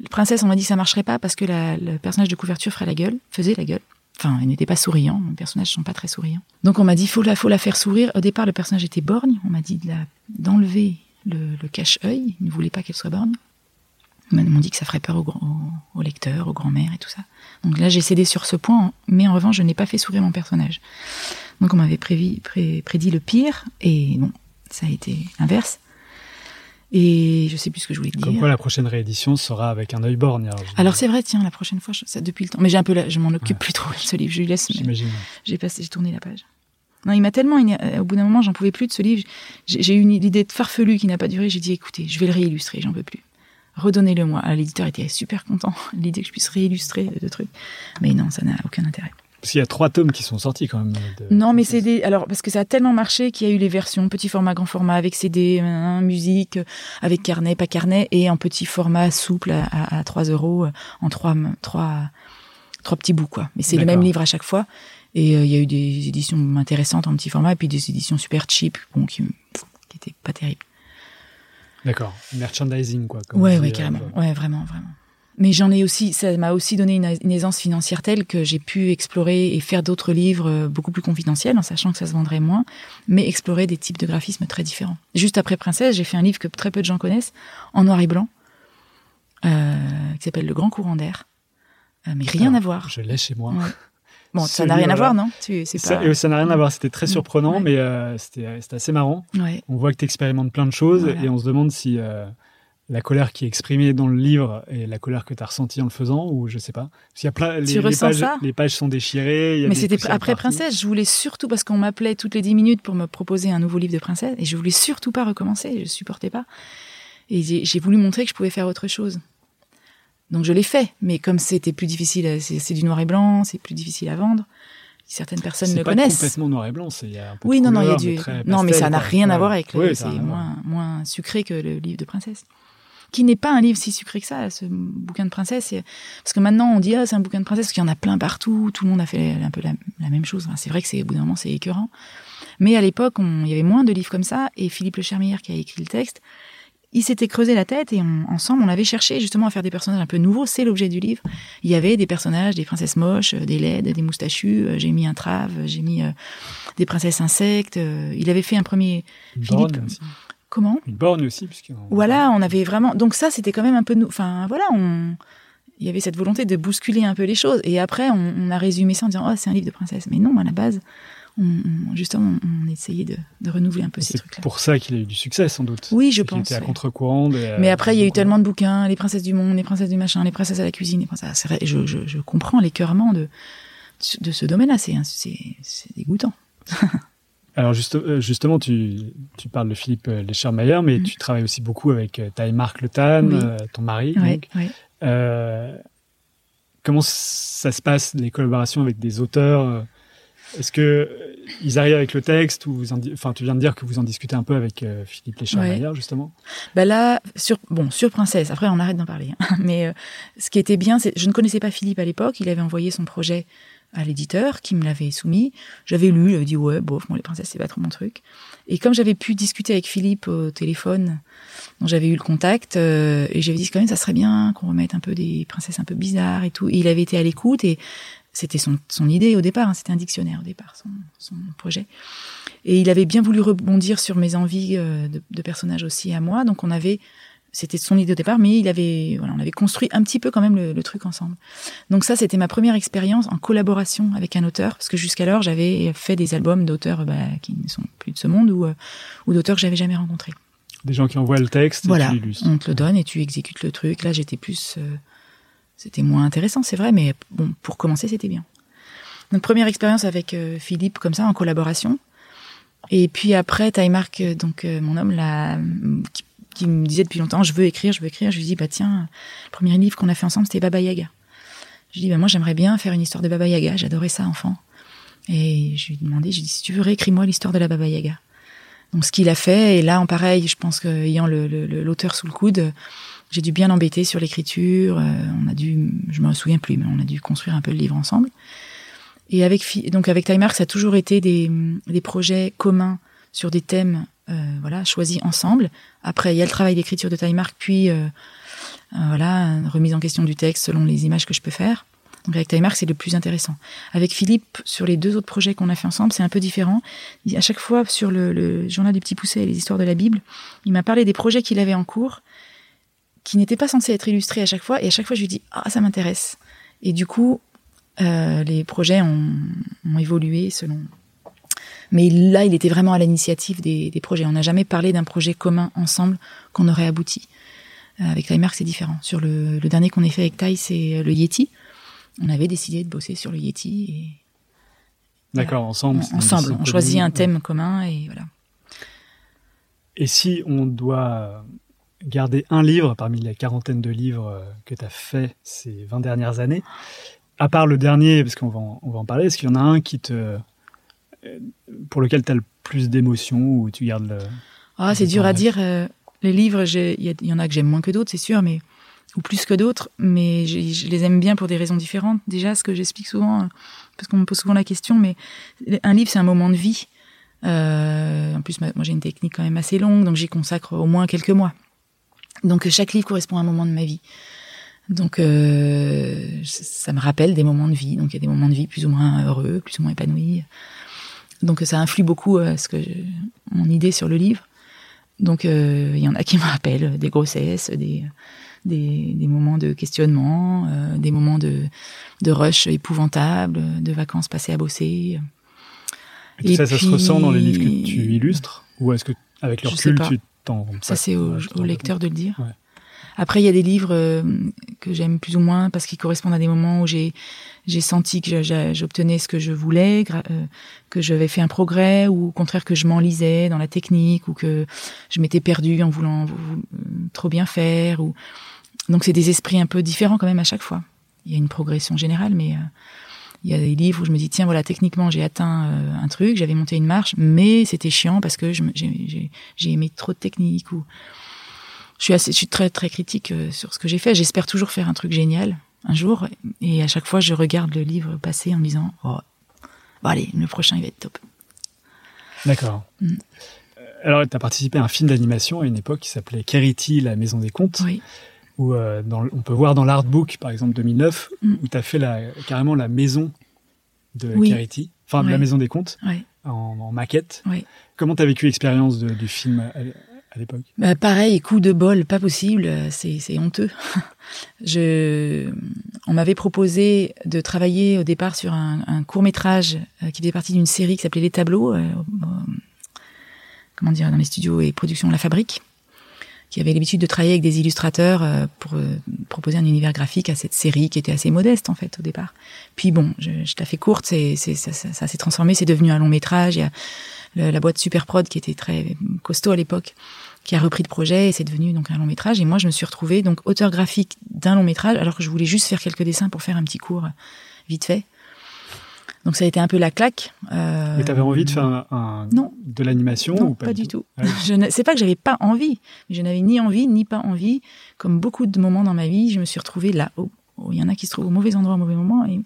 Le princesse, on m'a dit ça marcherait pas parce que la- le personnage de couverture ferait la gueule, faisait la gueule. Enfin, il n'était pas souriant. Les personnages sont pas très souriants. Donc on m'a dit faut la, faut la faire sourire. Au départ, le personnage était borgne. On m'a dit de d'enlever le, le cache-œil. Ils ne voulaient pas qu'elle soit borgne. M'ont dit que ça ferait peur aux, aux- aux lecteurs, aux grands-mères et tout ça. Donc là, j'ai cédé sur ce point, mais en revanche, je n'ai pas fait sourire mon personnage. Donc on m'avait pré- prédit le pire, et bon, ça a été l'inverse. Et je sais plus ce que je voulais te Comme dire. quoi, la prochaine réédition sera avec un œil borgne. alors, c'est vrai, tiens, la prochaine fois, je- ça depuis le temps. Mais j'ai un peu, la- je m'en occupe plus trop de ce livre. Je lui laisse. J'imagine. J'ai passé, j'ai tourné la page. Non, il m'a tellement, euh, au bout d'un moment, j'en pouvais plus de ce livre. J'ai j'ai eu une idée de farfelue qui n'a pas duré. J'ai dit, écoutez, je vais le réillustrer, j'en peux plus. Redonnez-le moi. Ah, L'éditeur était super content. L'idée que je puisse réillustrer de trucs. Mais non, ça n'a aucun intérêt. Parce qu'il y a trois tomes qui sont sortis quand même. de- Non, mais c'est des. Alors, parce que ça a tellement marché qu'il y a eu les versions petit format, grand format, avec CD, hein, musique, euh, avec carnet, pas carnet, et en petit format souple à, à, à 3 euros, euh, en trois, trois, trois petits bouts, quoi. Mais c'est le même livre à chaque fois. Et euh, il y a eu des éditions intéressantes en petit format, et puis des éditions super cheap, bon, qui, qui étaient pas terribles. D'accord. Merchandising, quoi. comme Ouais, ouais, dit, carrément. euh, Ouais, vraiment, vraiment. Mais j'en ai aussi, ça m'a aussi donné une, une aisance financière telle que j'ai pu explorer et faire d'autres livres euh, beaucoup plus confidentiels, en sachant que ça se vendrait moins, mais explorer des types de graphismes très différents. Juste après Princesse, j'ai fait un livre que très peu de gens connaissent, en noir et blanc, euh, qui s'appelle Le Grand Courant d'air. Euh, mais rien à voir. Je l'ai chez moi. Ouais. Bon, ça n'a rien à voir, non? Tu- Ça, pas. et ça n'a rien à voir. C'était très surprenant, Ouais. mais euh, c'était c'était assez marrant. Ouais. On voit que tu expérimentes plein de choses Voilà. et on se demande si euh, la colère qui est exprimée dans le livre est la colère que tu as ressentie en le faisant ou je sais pas. Parce qu'il y a plein, les, les ressens pages, ça? les pages sont déchirées. il y a Mais c'était après partout. Princesse. Je voulais surtout, parce qu'on m'appelait toutes les dix minutes pour me proposer un nouveau livre de Princesse, et je voulais surtout pas recommencer, je supportais pas. Et j'ai voulu montrer que je pouvais faire autre chose. Donc je l'ai fait, mais comme c'était plus difficile, à- c'est c'est du noir et blanc, c'est plus difficile à vendre. Certaines personnes C'est le pas connaissent. complètement noir et blanc, c'est Oui, non, non, il y a du. Non, mais ça n'a rien à voir avec le. Oui, c'est moins, moins sucré que le livre de Princesse. Qui n'est pas un livre si sucré que ça, ce bouquin de Princesse. Parce que maintenant, on dit, ah, c'est un bouquin de Princesse, parce qu'il y en a plein partout, tout le monde a fait un peu la, la même chose. Enfin, c'est vrai que c'est, au bout d'un moment, c'est écœurant. Mais à l'époque, il y avait moins de livres comme ça, et Philippe Le Chermière, qui a écrit le texte, il s'était creusé la tête et on- ensemble, on avait cherché justement à faire des personnages un peu nouveaux. C'est l'objet du livre. Il y avait des personnages, des princesses moches, euh, des laides, des moustachues. euh, J'ai mis un trave, j'ai mis euh, des princesses insectes. euh, Il avait fait un premier. Une Philippe- borgne aussi. Comment? Une borgne aussi. puisqu'on- Voilà, on avait vraiment. Donc ça, c'était quand même un peu. nou- Enfin, voilà, on. Il y avait cette volonté de bousculer un peu les choses. Et après, on, on a résumé ça en disant, oh, c'est un livre de princesse. Mais non, à la base, on, on- justement, on, essayait de, de renouveler un peu ces C'est trucs-là. pour ça qu'il a eu du succès, sans doute. Oui, je C'est pense. était à ouais. contre-courant. Mais après, il y a eu beaucoup- tellement de bouquins, les princesses du monde, les princesses du machin, les princesses à la cuisine, les princesses. C'est je, je, je comprends l'écœurement de, de ce domaine-là. C'est, c'est, c'est dégoûtant. Alors juste- euh, justement, tu, tu parles de Philippe euh, Leschermeyer, mais Mhm. tu travailles aussi beaucoup avec euh, Taïmark Le Tan, Oui. euh, ton mari. Donc. Euh, comment ça se passe, les collaborations avec des auteurs euh, Est-ce que ils arrivent avec le texte ou vous en enfin tu viens de dire que vous en discutez un peu avec euh, Philippe Léchard-Maillard Ouais. justement? Bah là, sur, bon, sur Princesse, après on arrête d'en parler. hein. Mais euh, ce qui était bien, c'est je ne connaissais pas Philippe à l'époque. Il avait envoyé son projet à l'éditeur qui me l'avait soumis. J'avais lu, j'avais dit ouais, bof, bon, les princesses, c'est pas trop mon truc. Et comme j'avais pu discuter avec Philippe au téléphone, dont j'avais eu le contact, euh, et j'avais dit quand même, ça serait bien qu'on remette un peu des princesses un peu bizarres et tout. Et il avait été à l'écoute et c'était son, son idée au départ, hein, c'était un dictionnaire au départ, son, son projet. Et il avait bien voulu rebondir sur mes envies euh, de, de personnages aussi à moi, donc on avait c'était son idée au départ, mais il avait, voilà, on avait construit un petit peu quand même le, le truc ensemble. Donc ça, c'était ma première expérience en collaboration avec un auteur, parce que jusqu'alors, j'avais fait des albums d'auteurs bah, qui ne sont plus de ce monde ou, euh, ou d'auteurs que j'avais jamais rencontrés. Des gens qui envoient le texte Voilà, et tu l'illustres. on te le donne et tu exécutes le truc. Là, j'étais plus, euh, c'était moins intéressant, c'est vrai, mais bon, pour commencer, c'était bien. Donc première expérience avec euh, Philippe comme ça en collaboration. Et puis après, Tymark, euh, donc euh, mon homme, là, qui, qui me disait depuis longtemps, je veux écrire, je veux écrire. Je lui dis, bah tiens, le premier livre qu'on a fait ensemble, c'était Baba Yaga. Je lui dis, bah moi, j'aimerais bien faire une histoire de Baba Yaga. J'adorais ça, enfant. Et je lui ai demandé, je lui ai dit, si tu veux, réécris-moi l'histoire de la Baba Yaga. Donc ce qu'il a fait, et là, en pareil, je pense qu'ayant le, le, l'auteur sous le coude, j'ai dû bien l'embêter sur l'écriture. euh, on a dû, je me souviens plus, mais on a dû construire un peu le livre ensemble. Et avec donc avec Timemark, ça a toujours été des, des projets communs sur des thèmes, euh, voilà, choisis ensemble. Après, il y a le travail d'écriture de Timemark, puis euh, euh, voilà, remise en question du texte selon les images que je peux faire. Donc avec Timemark, c'est le plus intéressant. Avec Philippe, sur les deux autres projets qu'on a fait ensemble, c'est un peu différent. À chaque fois, sur le, le journal du Petit Pousset et les histoires de la Bible, il m'a parlé des projets qu'il avait en cours, qui n'étaient pas censés être illustrés à chaque fois. Et à chaque fois, je lui dis ah ça m'intéresse. Et du coup, euh, les projets ont, ont évolué selon. Mais là, il était vraiment à l'initiative des, des projets. On n'a jamais parlé d'un projet commun ensemble qu'on aurait abouti. Euh, avec Timemark, c'est différent. Sur le, le dernier qu'on ait fait avec Tai, c'est euh, le Yeti. On avait décidé de bosser sur le Yeti et D'accord, ensemble. ensemble, on choisit un thème commun et voilà. Et si on doit garder un livre parmi la quarantaine de livres euh, que tu as fait ces 20 dernières années, à part le dernier, parce qu'on va, en- on va en parler, est-ce qu'il y en a un qui te, euh, pour lequel tu as le plus d'émotions ou tu gardes le... Ah, c'est dur à dire. euh, les livres, il y, en a que j'aime moins que d'autres, c'est sûr, mais ou plus que d'autres, mais je les aime bien pour des raisons différentes. Déjà, ce que j'explique souvent, parce qu'on me pose souvent la question, mais un livre, c'est un moment de vie. Euh, en plus, moi, j'ai une technique quand même assez longue, donc j'y consacre au moins quelques mois. Donc, chaque livre correspond à un moment de ma vie. Donc, euh, ça me rappelle des moments de vie. Donc, il y a des moments de vie plus ou moins heureux, plus ou moins épanouis. Donc, ça influe beaucoup euh, ce que je- mon idée sur le livre. Donc, euh, il y en a qui me rappellent des grossesses, des, des, des moments de questionnement, euh, des moments de, de rush épouvantable, de vacances passées à bosser. Et Et ça, ça se ressent dans les livres que tu illustres Ou est-ce que, avec le recul, tu Ça, c'est au, au lecteur de le dire. Ouais. Après, il y a des livres euh, que j'aime plus ou moins parce qu'ils correspondent à des moments où j'ai j'ai senti que j'obtenais ce que je voulais, euh, que j'avais fait un progrès, ou au contraire que je m'enlisais dans la technique, ou que je m'étais perdue en voulant vou- vou- trop bien faire. Ou donc c'est des esprits un peu différents quand même à chaque fois. Il y a une progression générale, mais euh, il y a des livres où je me dis tiens voilà techniquement j'ai atteint euh, un truc, j'avais monté une marche, mais c'était chiant parce que j'ai aimé trop de technique ou je suis assez, je suis très très critique euh, sur ce que j'ai fait. J'espère toujours faire un truc génial un jour, et à chaque fois je regarde le livre passer en me disant oh bon allez le prochain il va être top. D'accord. Mm. Euh, Alors, tu as participé à un film d'animation à une époque qui s'appelait Kerity, la maison des contes, Oui. Où euh, dans, on peut voir dans l'artbook, par exemple 2009, Mm. où tu as fait la, carrément la maison de Oui. Enfin la maison des contes, Ouais. en, en maquette. Ouais. Comment tu as vécu l'expérience du film à, à l'époque? Bah, pareil, coup de bol, pas possible, euh, c'est honteux. Je, on m'avait proposé de travailler au départ sur un, un court métrage qui faisait partie d'une série qui s'appelait Les Tableaux, euh, comment dire, dans les studios et productions La Fabrique, qui avait l'habitude de travailler avec des illustrateurs euh, pour euh, proposer un univers graphique à cette série qui était assez modeste en fait au départ. Puis bon, je, je la fais courte, c'est, ça, ça, ça s'est transformé, c'est devenu un long métrage. Il y a la boîte Superprod qui était très costaud à l'époque qui a repris le projet et c'est devenu donc un long métrage. Et moi, je me suis retrouvée donc auteur graphique d'un long métrage alors que je voulais juste faire quelques dessins pour faire un petit cours vite fait. Donc ça a été un peu la claque. Euh, Mais tu avais envie de faire un, un- Non. de l'animation Non, ou pas, du tout. Ah. Je ne- c'est pas que j'avais pas envie, mais je n'avais ni envie ni pas envie. Comme beaucoup de moments dans ma vie, je me suis retrouvée là. où- où Il y en a qui se trouvent au mauvais endroit au mauvais moment. Et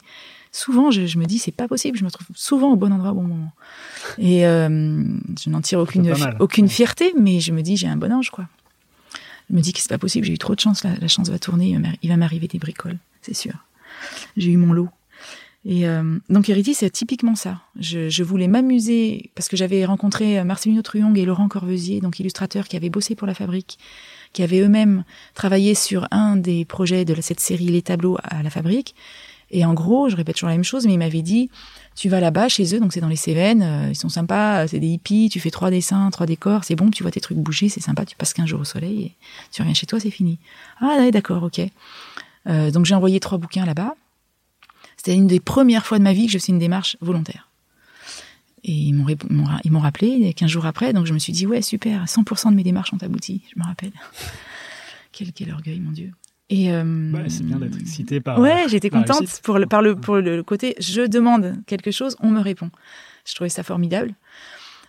souvent, je, je me dis, c'est pas possible. Je me trouve souvent au bon endroit au bon moment. Et euh, je n'en tire aucune, pas aucune fierté, mais je me dis, j'ai un bon ange, quoi. Je me dis que c'est pas possible. J'ai eu trop de chance. La, la chance va tourner. Il va m'arriver des bricoles, c'est sûr. J'ai eu mon lot. Et euh, donc Hériti, c'est typiquement ça. Je, je voulais m'amuser parce que j'avais rencontré euh, Marcelino Truong et Laurent Corvesier, donc illustrateurs qui avaient bossé pour la fabrique, qui avaient eux-mêmes travaillé sur un des projets de cette série Les Tableaux à la fabrique. Et en gros, je répète toujours la même chose, mais ils m'avaient dit, tu vas là-bas chez eux, donc c'est dans les Cévennes, euh, ils sont sympas, euh, c'est des hippies, tu fais trois dessins, trois décors, c'est bon, tu vois tes trucs bouger, c'est sympa, tu passes 15 jours au soleil et tu reviens chez toi, c'est fini. Ah d'accord, ok. Euh, donc j'ai envoyé trois bouquins là-bas. C'était une des premières fois de ma vie que je faisais une démarche volontaire. Et ils m'ont ils m'ont rappelé 15 jours après, donc je me suis dit, ouais, super, 100% de mes démarches ont abouti, je me rappelle. quel, quel orgueil, mon Dieu. Et euh, Ouais, c'est bien d'être excité par. Ouais, j'étais contente pour le, par le, pour le côté je demande quelque chose, on me répond. Je trouvais ça formidable.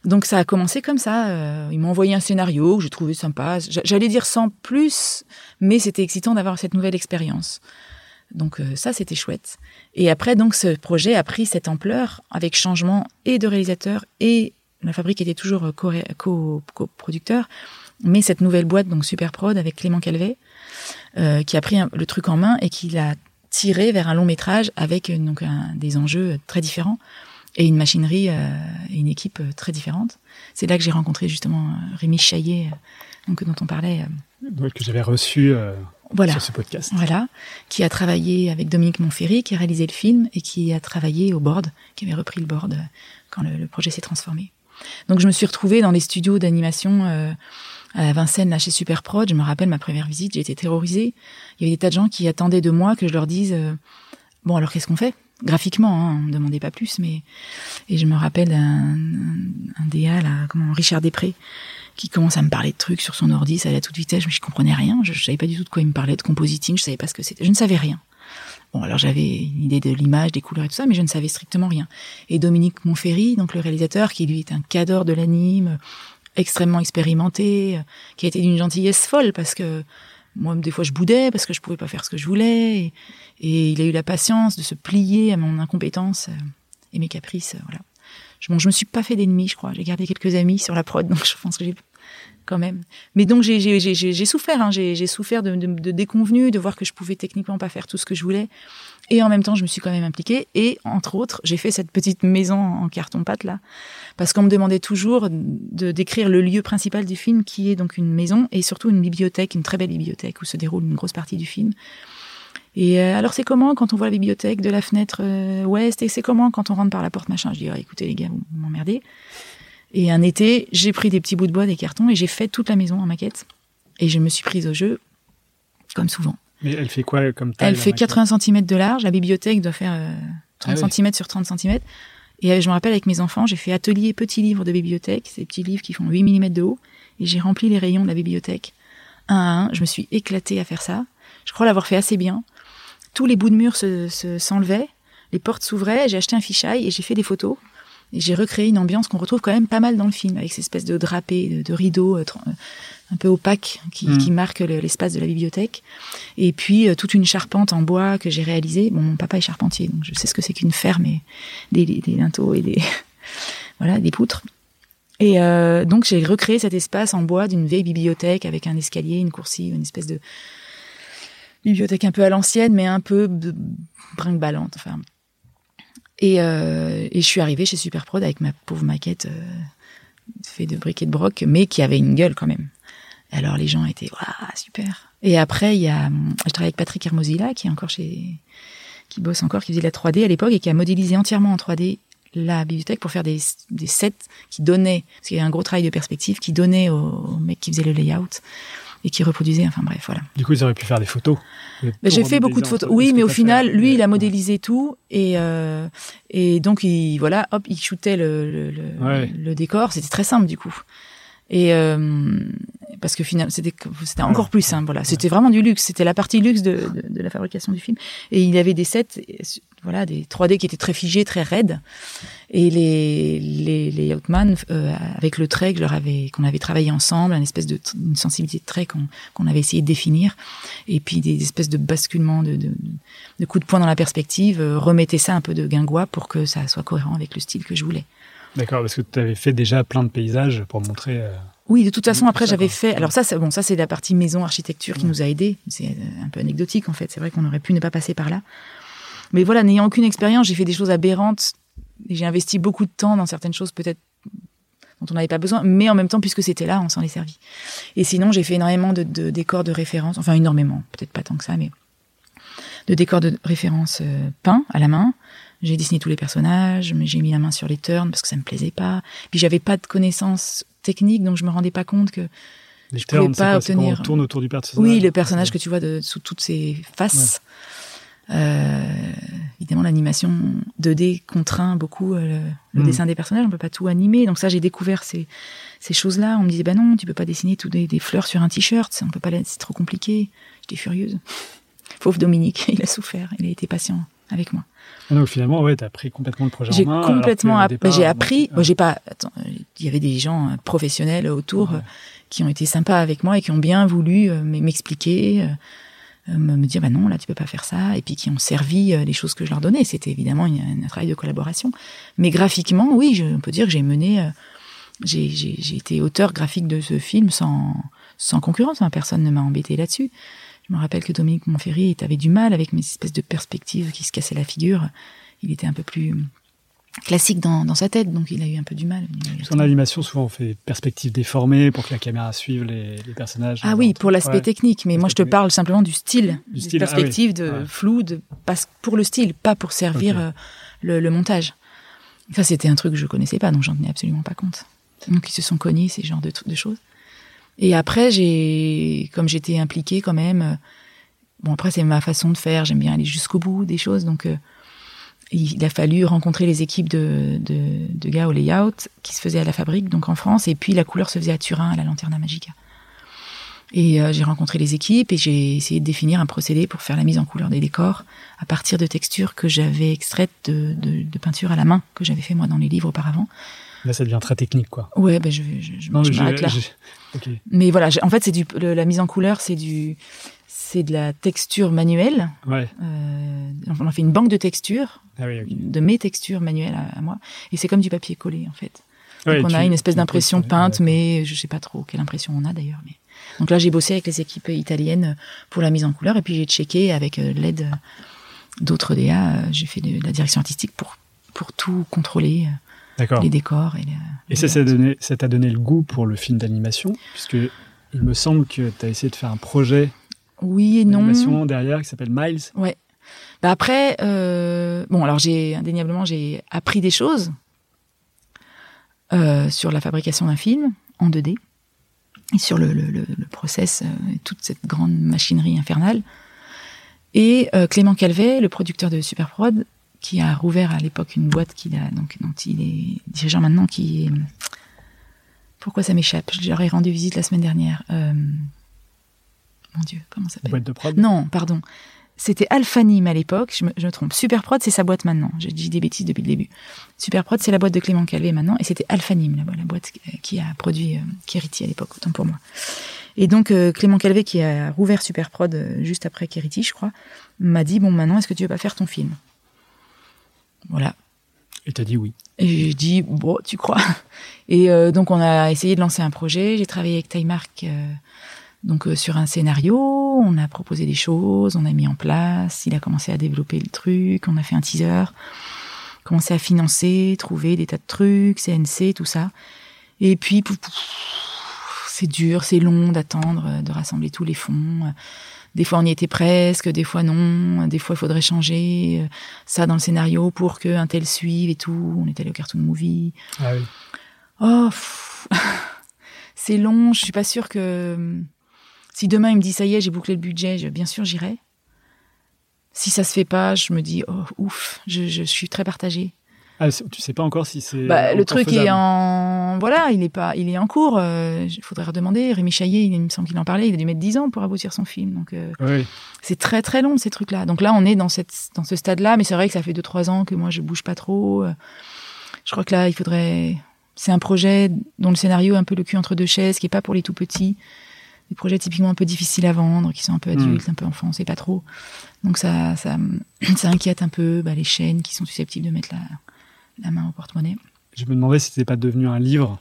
Donc ça a commencé comme ça. euh, ils m'ont envoyé un scénario que j'ai trouvé sympa. J'a- J'allais dire sans plus, mais c'était excitant d'avoir cette nouvelle expérience. Donc euh, ça, c'était chouette. Et après, donc ce projet a pris cette ampleur avec changement et de réalisateur et la fabrique était toujours euh, co- co- coproducteur, mais cette nouvelle boîte, donc Superprod avec Clément Calvet, euh, qui a pris le truc en main et qui l'a tiré vers un long métrage avec donc des enjeux très différents et une machinerie et une équipe très différente. C'est là que j'ai rencontré justement Rémi Chaillet, dont on parlait. que j'avais reçu voilà. sur ce podcast. Voilà, qui a travaillé avec Dominique Monferry, qui a réalisé le film et qui a travaillé au board, qui avait repris le board euh, quand le, le projet s'est transformé. Donc je me suis retrouvée dans les studios d'animation euh, à Vincennes, là chez Superprod. Je me rappelle ma première visite, j'ai été terrorisée. Il y avait des tas de gens qui attendaient de moi que je leur dise euh, bon alors qu'est-ce qu'on fait? Graphiquement, hein, on ne demandait pas plus, mais et je me rappelle un, un, un DA là, comment Richard Després, qui commence à me parler de trucs sur son ordi, ça allait à toute vitesse, je, je comprenais rien, je, je savais pas du tout de quoi il me parlait, de compositing, je savais pas ce que c'était, je ne savais rien. Bon, alors j'avais une idée de l'image, des couleurs et tout ça, mais je ne savais strictement rien. Et Dominique Monferry, donc le réalisateur, qui lui est un cadre de l'anime, extrêmement expérimenté, euh, qui a été d'une gentillesse folle parce que moi, des fois, je boudais parce que je pouvais pas faire ce que je voulais. Et, il a eu la patience de se plier à mon incompétence euh, et mes caprices. euh, voilà. Je, bon, je me suis pas fait d'ennemis, je crois. J'ai gardé quelques amis sur la prod, donc je pense que j'ai quand même. Mais donc j'ai souffert, hein, j'ai souffert de, de, de déconvenus, de voir que je pouvais techniquement pas faire tout ce que je voulais. Et en même temps, je me suis quand même impliquée. Et entre autres, j'ai fait cette petite maison en carton pâte là, parce qu'on me demandait toujours de décrire le lieu principal du film, qui est donc une maison et surtout une bibliothèque, une très belle bibliothèque où se déroule une grosse partie du film. Et euh, alors c'est comment quand on voit la bibliothèque de la fenêtre euh, ouest? Et c'est comment quand on rentre par la porte machin? Je dis ah, écoutez les gars vous m'emmerdez. Et un été j'ai pris des petits bouts de bois, des cartons et j'ai fait toute la maison en maquette. Et je me suis prise au jeu comme souvent. Mais elle fait quoi comme taille Elle fait maquette? 80 cm de large. La bibliothèque doit faire euh, 30 Ah oui. cm sur 30 cm. Et euh, je me rappelle avec mes enfants, j'ai fait atelier petits livres de bibliothèque, ces petits livres qui font 8 mm de haut, et j'ai rempli les rayons de la bibliothèque un à un. Je me suis éclatée à faire ça. Je crois l'avoir fait assez bien. Tous les bouts de mur se, se- s'enlevaient, les portes s'ouvraient, j'ai acheté un fichaille et j'ai fait des photos. Et j'ai recréé une ambiance qu'on retrouve quand même pas mal dans le film, avec ces espèces de drapés, de, de rideaux euh, euh, un peu opaques qui, Mm. qui marquent le- l'espace de la bibliothèque. Et puis euh, toute une charpente en bois que j'ai réalisée. Bon, mon papa est charpentier, donc je sais ce que c'est qu'une ferme et des, des linteaux et des voilà des poutres. Et euh, donc j'ai recréé cet espace en bois d'une vieille bibliothèque avec un escalier, une coursive, une espèce de bibliothèque un peu à l'ancienne, mais un peu brinque-ballante. Enfin. Et, euh, et je suis arrivée chez Superprod avec ma pauvre maquette euh, faite de briques et de broc, mais qui avait une gueule quand même. Alors les gens étaient waouh super. Et après il y a, je travaille avec Patrick Hermosilla qui est encore chez, qui bosse encore, qui faisait de la 3D à l'époque et qui a modélisé entièrement en 3D la bibliothèque pour faire des, des sets qui donnaient, parce qu'il y a un gros travail de perspective qui donnait au, au mec qui faisait le layout et qui reproduisait. Enfin bref, voilà. Du coup, ils auraient pu faire des photos. J'ai fait beaucoup de photos. Oui, mais au final, lui, il a modélisé tout et euh, et donc il voilà, hop, il shootait le le, le, Ouais. le décor. C'était très simple du coup. Et euh, parce que finalement, c'était c'était encore plus simple. Voilà, c'était vraiment du luxe. C'était la partie luxe de, de, de la fabrication du film. Et il avait des sets, voilà, des 3D qui étaient très figés, très raides. Et les les, les Outman, euh, avec le trait que leur qu'on avait travaillé ensemble, une espèce de une sensibilité de trait qu'on qu'on avait essayé de définir, et puis des espèces de basculements de de, de coups de poing dans la perspective, euh, remettaient ça un peu de guingois pour que ça soit cohérent avec le style que je voulais. D'accord, parce que tu avais fait déjà plein de paysages pour montrer. euh, Oui, de toute façon, Mmh, après, ça, j'avais fait. Alors ça, c'est bon, ça c'est la partie maison architecture qui Mmh. nous a aidés. C'est euh, un peu anecdotique en fait. C'est vrai qu'on aurait pu ne pas passer par là. Mais voilà, n'ayant aucune expérience, j'ai fait des choses aberrantes. Et J'ai investi beaucoup de temps dans certaines choses peut-être dont on n'avait pas besoin, mais en même temps, puisque c'était là, on s'en est servi. Et sinon, j'ai fait énormément de, de décors de référence, enfin énormément, peut-être pas tant que ça, mais de décors de référence euh, peints à la main. J'ai dessiné tous les personnages, mais j'ai mis la main sur les turns parce que ça me plaisait pas. Puis j'avais pas de connaissances techniques, donc je me rendais pas compte que les Je pouvais pas quoi, obtenir- on tourne autour du personnage. oui, le personnage que tu vois de, sous toutes ses faces. Euh, évidemment, l'animation 2D contraint beaucoup euh, le, le Mm. dessin des personnages. On peut pas tout animer. Donc ça, j'ai découvert ces, ces choses-là. On me disait, bah non, tu peux pas dessiner tout des, des fleurs sur un t-shirt. On peut pas, c'est trop compliqué. J'étais furieuse. Pauvre Dominique, il a souffert. Il a été patient avec moi. Ah, Donc finalement, ouais, t'as pris complètement le projet J'ai en main. alors complètement, app- départ, j'ai appris. Moi, j'ai pas. Attends, euh, il y avait des gens euh, professionnels autour Ouais. euh, qui ont été sympas avec moi et qui ont bien voulu euh, m'expliquer, euh, euh, me dire bah non là tu peux pas faire ça, et puis qui ont servi euh, les choses que je leur donnais. C'était évidemment un travail de collaboration. Mais graphiquement, oui, je, on peut dire que j'ai mené. euh, j'ai, j'ai, j'ai été auteur graphique de ce film sans sans concurrence. hein, personne ne m'a embêté là-dessus. Je me rappelle que Dominique Monferry avait du mal avec mes espèces de perspectives qui se cassaient la figure. Il était un peu plus classique dans, dans sa tête, donc il a eu un peu du mal. Parce qu'en animation, souvent, on fait perspective déformée pour que la caméra suive les, les personnages. Ah oui, pour l'aspect Ouais. technique, mais moi je te parle simplement du style, Du style, ah oui. de Ouais. flou, de passe pour le style, pas pour servir euh, le, le montage. Ça c'était un truc que je connaissais pas, donc j'en tenais absolument pas compte. Donc ils se sont cognés ces genres de choses. Et après j'ai, comme j'étais impliquée quand même, euh, bon après c'est ma façon de faire, j'aime bien aller jusqu'au bout des choses, donc euh, il a fallu rencontrer les équipes de, de, de gars au layout qui se faisaient à la fabrique, donc en France, et puis la couleur se faisait à Turin, à la Lanterna Magica. Et euh, j'ai rencontré les équipes et j'ai essayé de définir un procédé pour faire la mise en couleur des décors à partir de textures que j'avais extraites de, de, de peinture à la main que j'avais fait moi dans les livres auparavant. Là, ça devient très technique, quoi. Ouais, ben je, je, je, Non, là. Mais voilà, en fait, c'est du le- la mise en couleur, c'est du c'est de la texture manuelle. Ouais. Euh, on a fait une banque de textures, Ah oui, de mes textures manuelles à, à moi, et c'est comme du papier collé en fait. Ouais, Donc on a une espèce d'impression peinte, ouais. mais je sais pas trop quelle impression on a d'ailleurs. Mais donc là j'ai bossé avec les équipes italiennes pour la mise en couleur et puis j'ai checké avec euh, l'aide d'autres DA. euh, J'ai fait de la direction artistique pour pour tout contrôler. Les décors et. ça, ça t'a donné, le goût pour le film d'animation, puisque il me semble que tu as essayé de faire un projet Oui et non. d'animation derrière qui s'appelle Miles. Ouais. Bah après, euh, bon, alors j'ai indéniablement j'ai appris des choses euh, sur la fabrication d'un film en 2D et sur le, le, le, le process, euh, et toute cette grande machinerie infernale. Et euh, Clément Calvet, le producteur de Superprod, qui a rouvert à l'époque une boîte qu'il a donc dont il est dirigeant maintenant, qui est pourquoi ça m'échappe? Je leur ai rendu visite la semaine dernière. Euh, Mon Dieu, comment ça s'appelle? Boîte de prod? non, pardon. C'était Alphanim à l'époque, je me, je me trompe. Superprod, c'est sa boîte maintenant. J'ai dit des bêtises depuis le début. Superprod, c'est la boîte de Clément Calvé maintenant, et c'était Alphanim, la, la boîte qui a produit euh, Keriti à l'époque, autant pour moi. Et donc, euh, Clément Calvé, qui a rouvert Superprod euh, juste après Keriti, je crois, m'a dit, bon, maintenant, est-ce que tu veux pas faire ton film? Voilà. Et t'as dit oui. Et j'ai dit, bon, tu crois Et euh, donc, on a essayé de lancer un projet. J'ai travaillé avec Taimark euh, donc, euh, sur un scénario. On a proposé des choses, on a mis en place. Il a commencé à développer le truc. On a fait un teaser. Commencé à financer, trouver des tas de trucs, CNC, tout ça. Et puis, c'est dur, c'est long d'attendre, de rassembler tous les fonds. Des fois, on y était presque, des fois non. Des fois, il faudrait changer euh, ça dans le scénario pour que un tel suive et tout. On est allé au Cartoon Movie. Ah oui. Oh, c'est long. Je suis pas sûre que si demain il me dit ça y est, j'ai bouclé le budget, je- bien sûr j'irai. Si ça se fait pas, je me dis oh ouf, je, je suis très partagée. Ah, tu sais pas encore si c'est. Bah, le truc faisable. est en voilà, il est pas, il est en cours. Il faudrait redemander. Rémi Chaillet, il, il me semble qu'il en parlait. Il a dû mettre 10 ans pour aboutir son film. Donc euh, Oui. c'est très très long ces trucs-là. Donc là, on est dans cette dans ce stade-là, mais c'est vrai que ça fait deux trois ans que moi je bouge pas trop. Euh, Je crois que là, il faudrait. C'est un projet dont le scénario est un peu le cul entre deux chaises, qui est pas pour les tout petits. Des projets typiquement un peu difficiles à vendre, qui sont un peu adultes, un peu enfants, c'est pas trop. Donc ça, ça, ça inquiète un peu bah, les chaînes qui sont susceptibles de mettre la, la main au porte-monnaie. Je me demandais si c'était pas devenu un livre.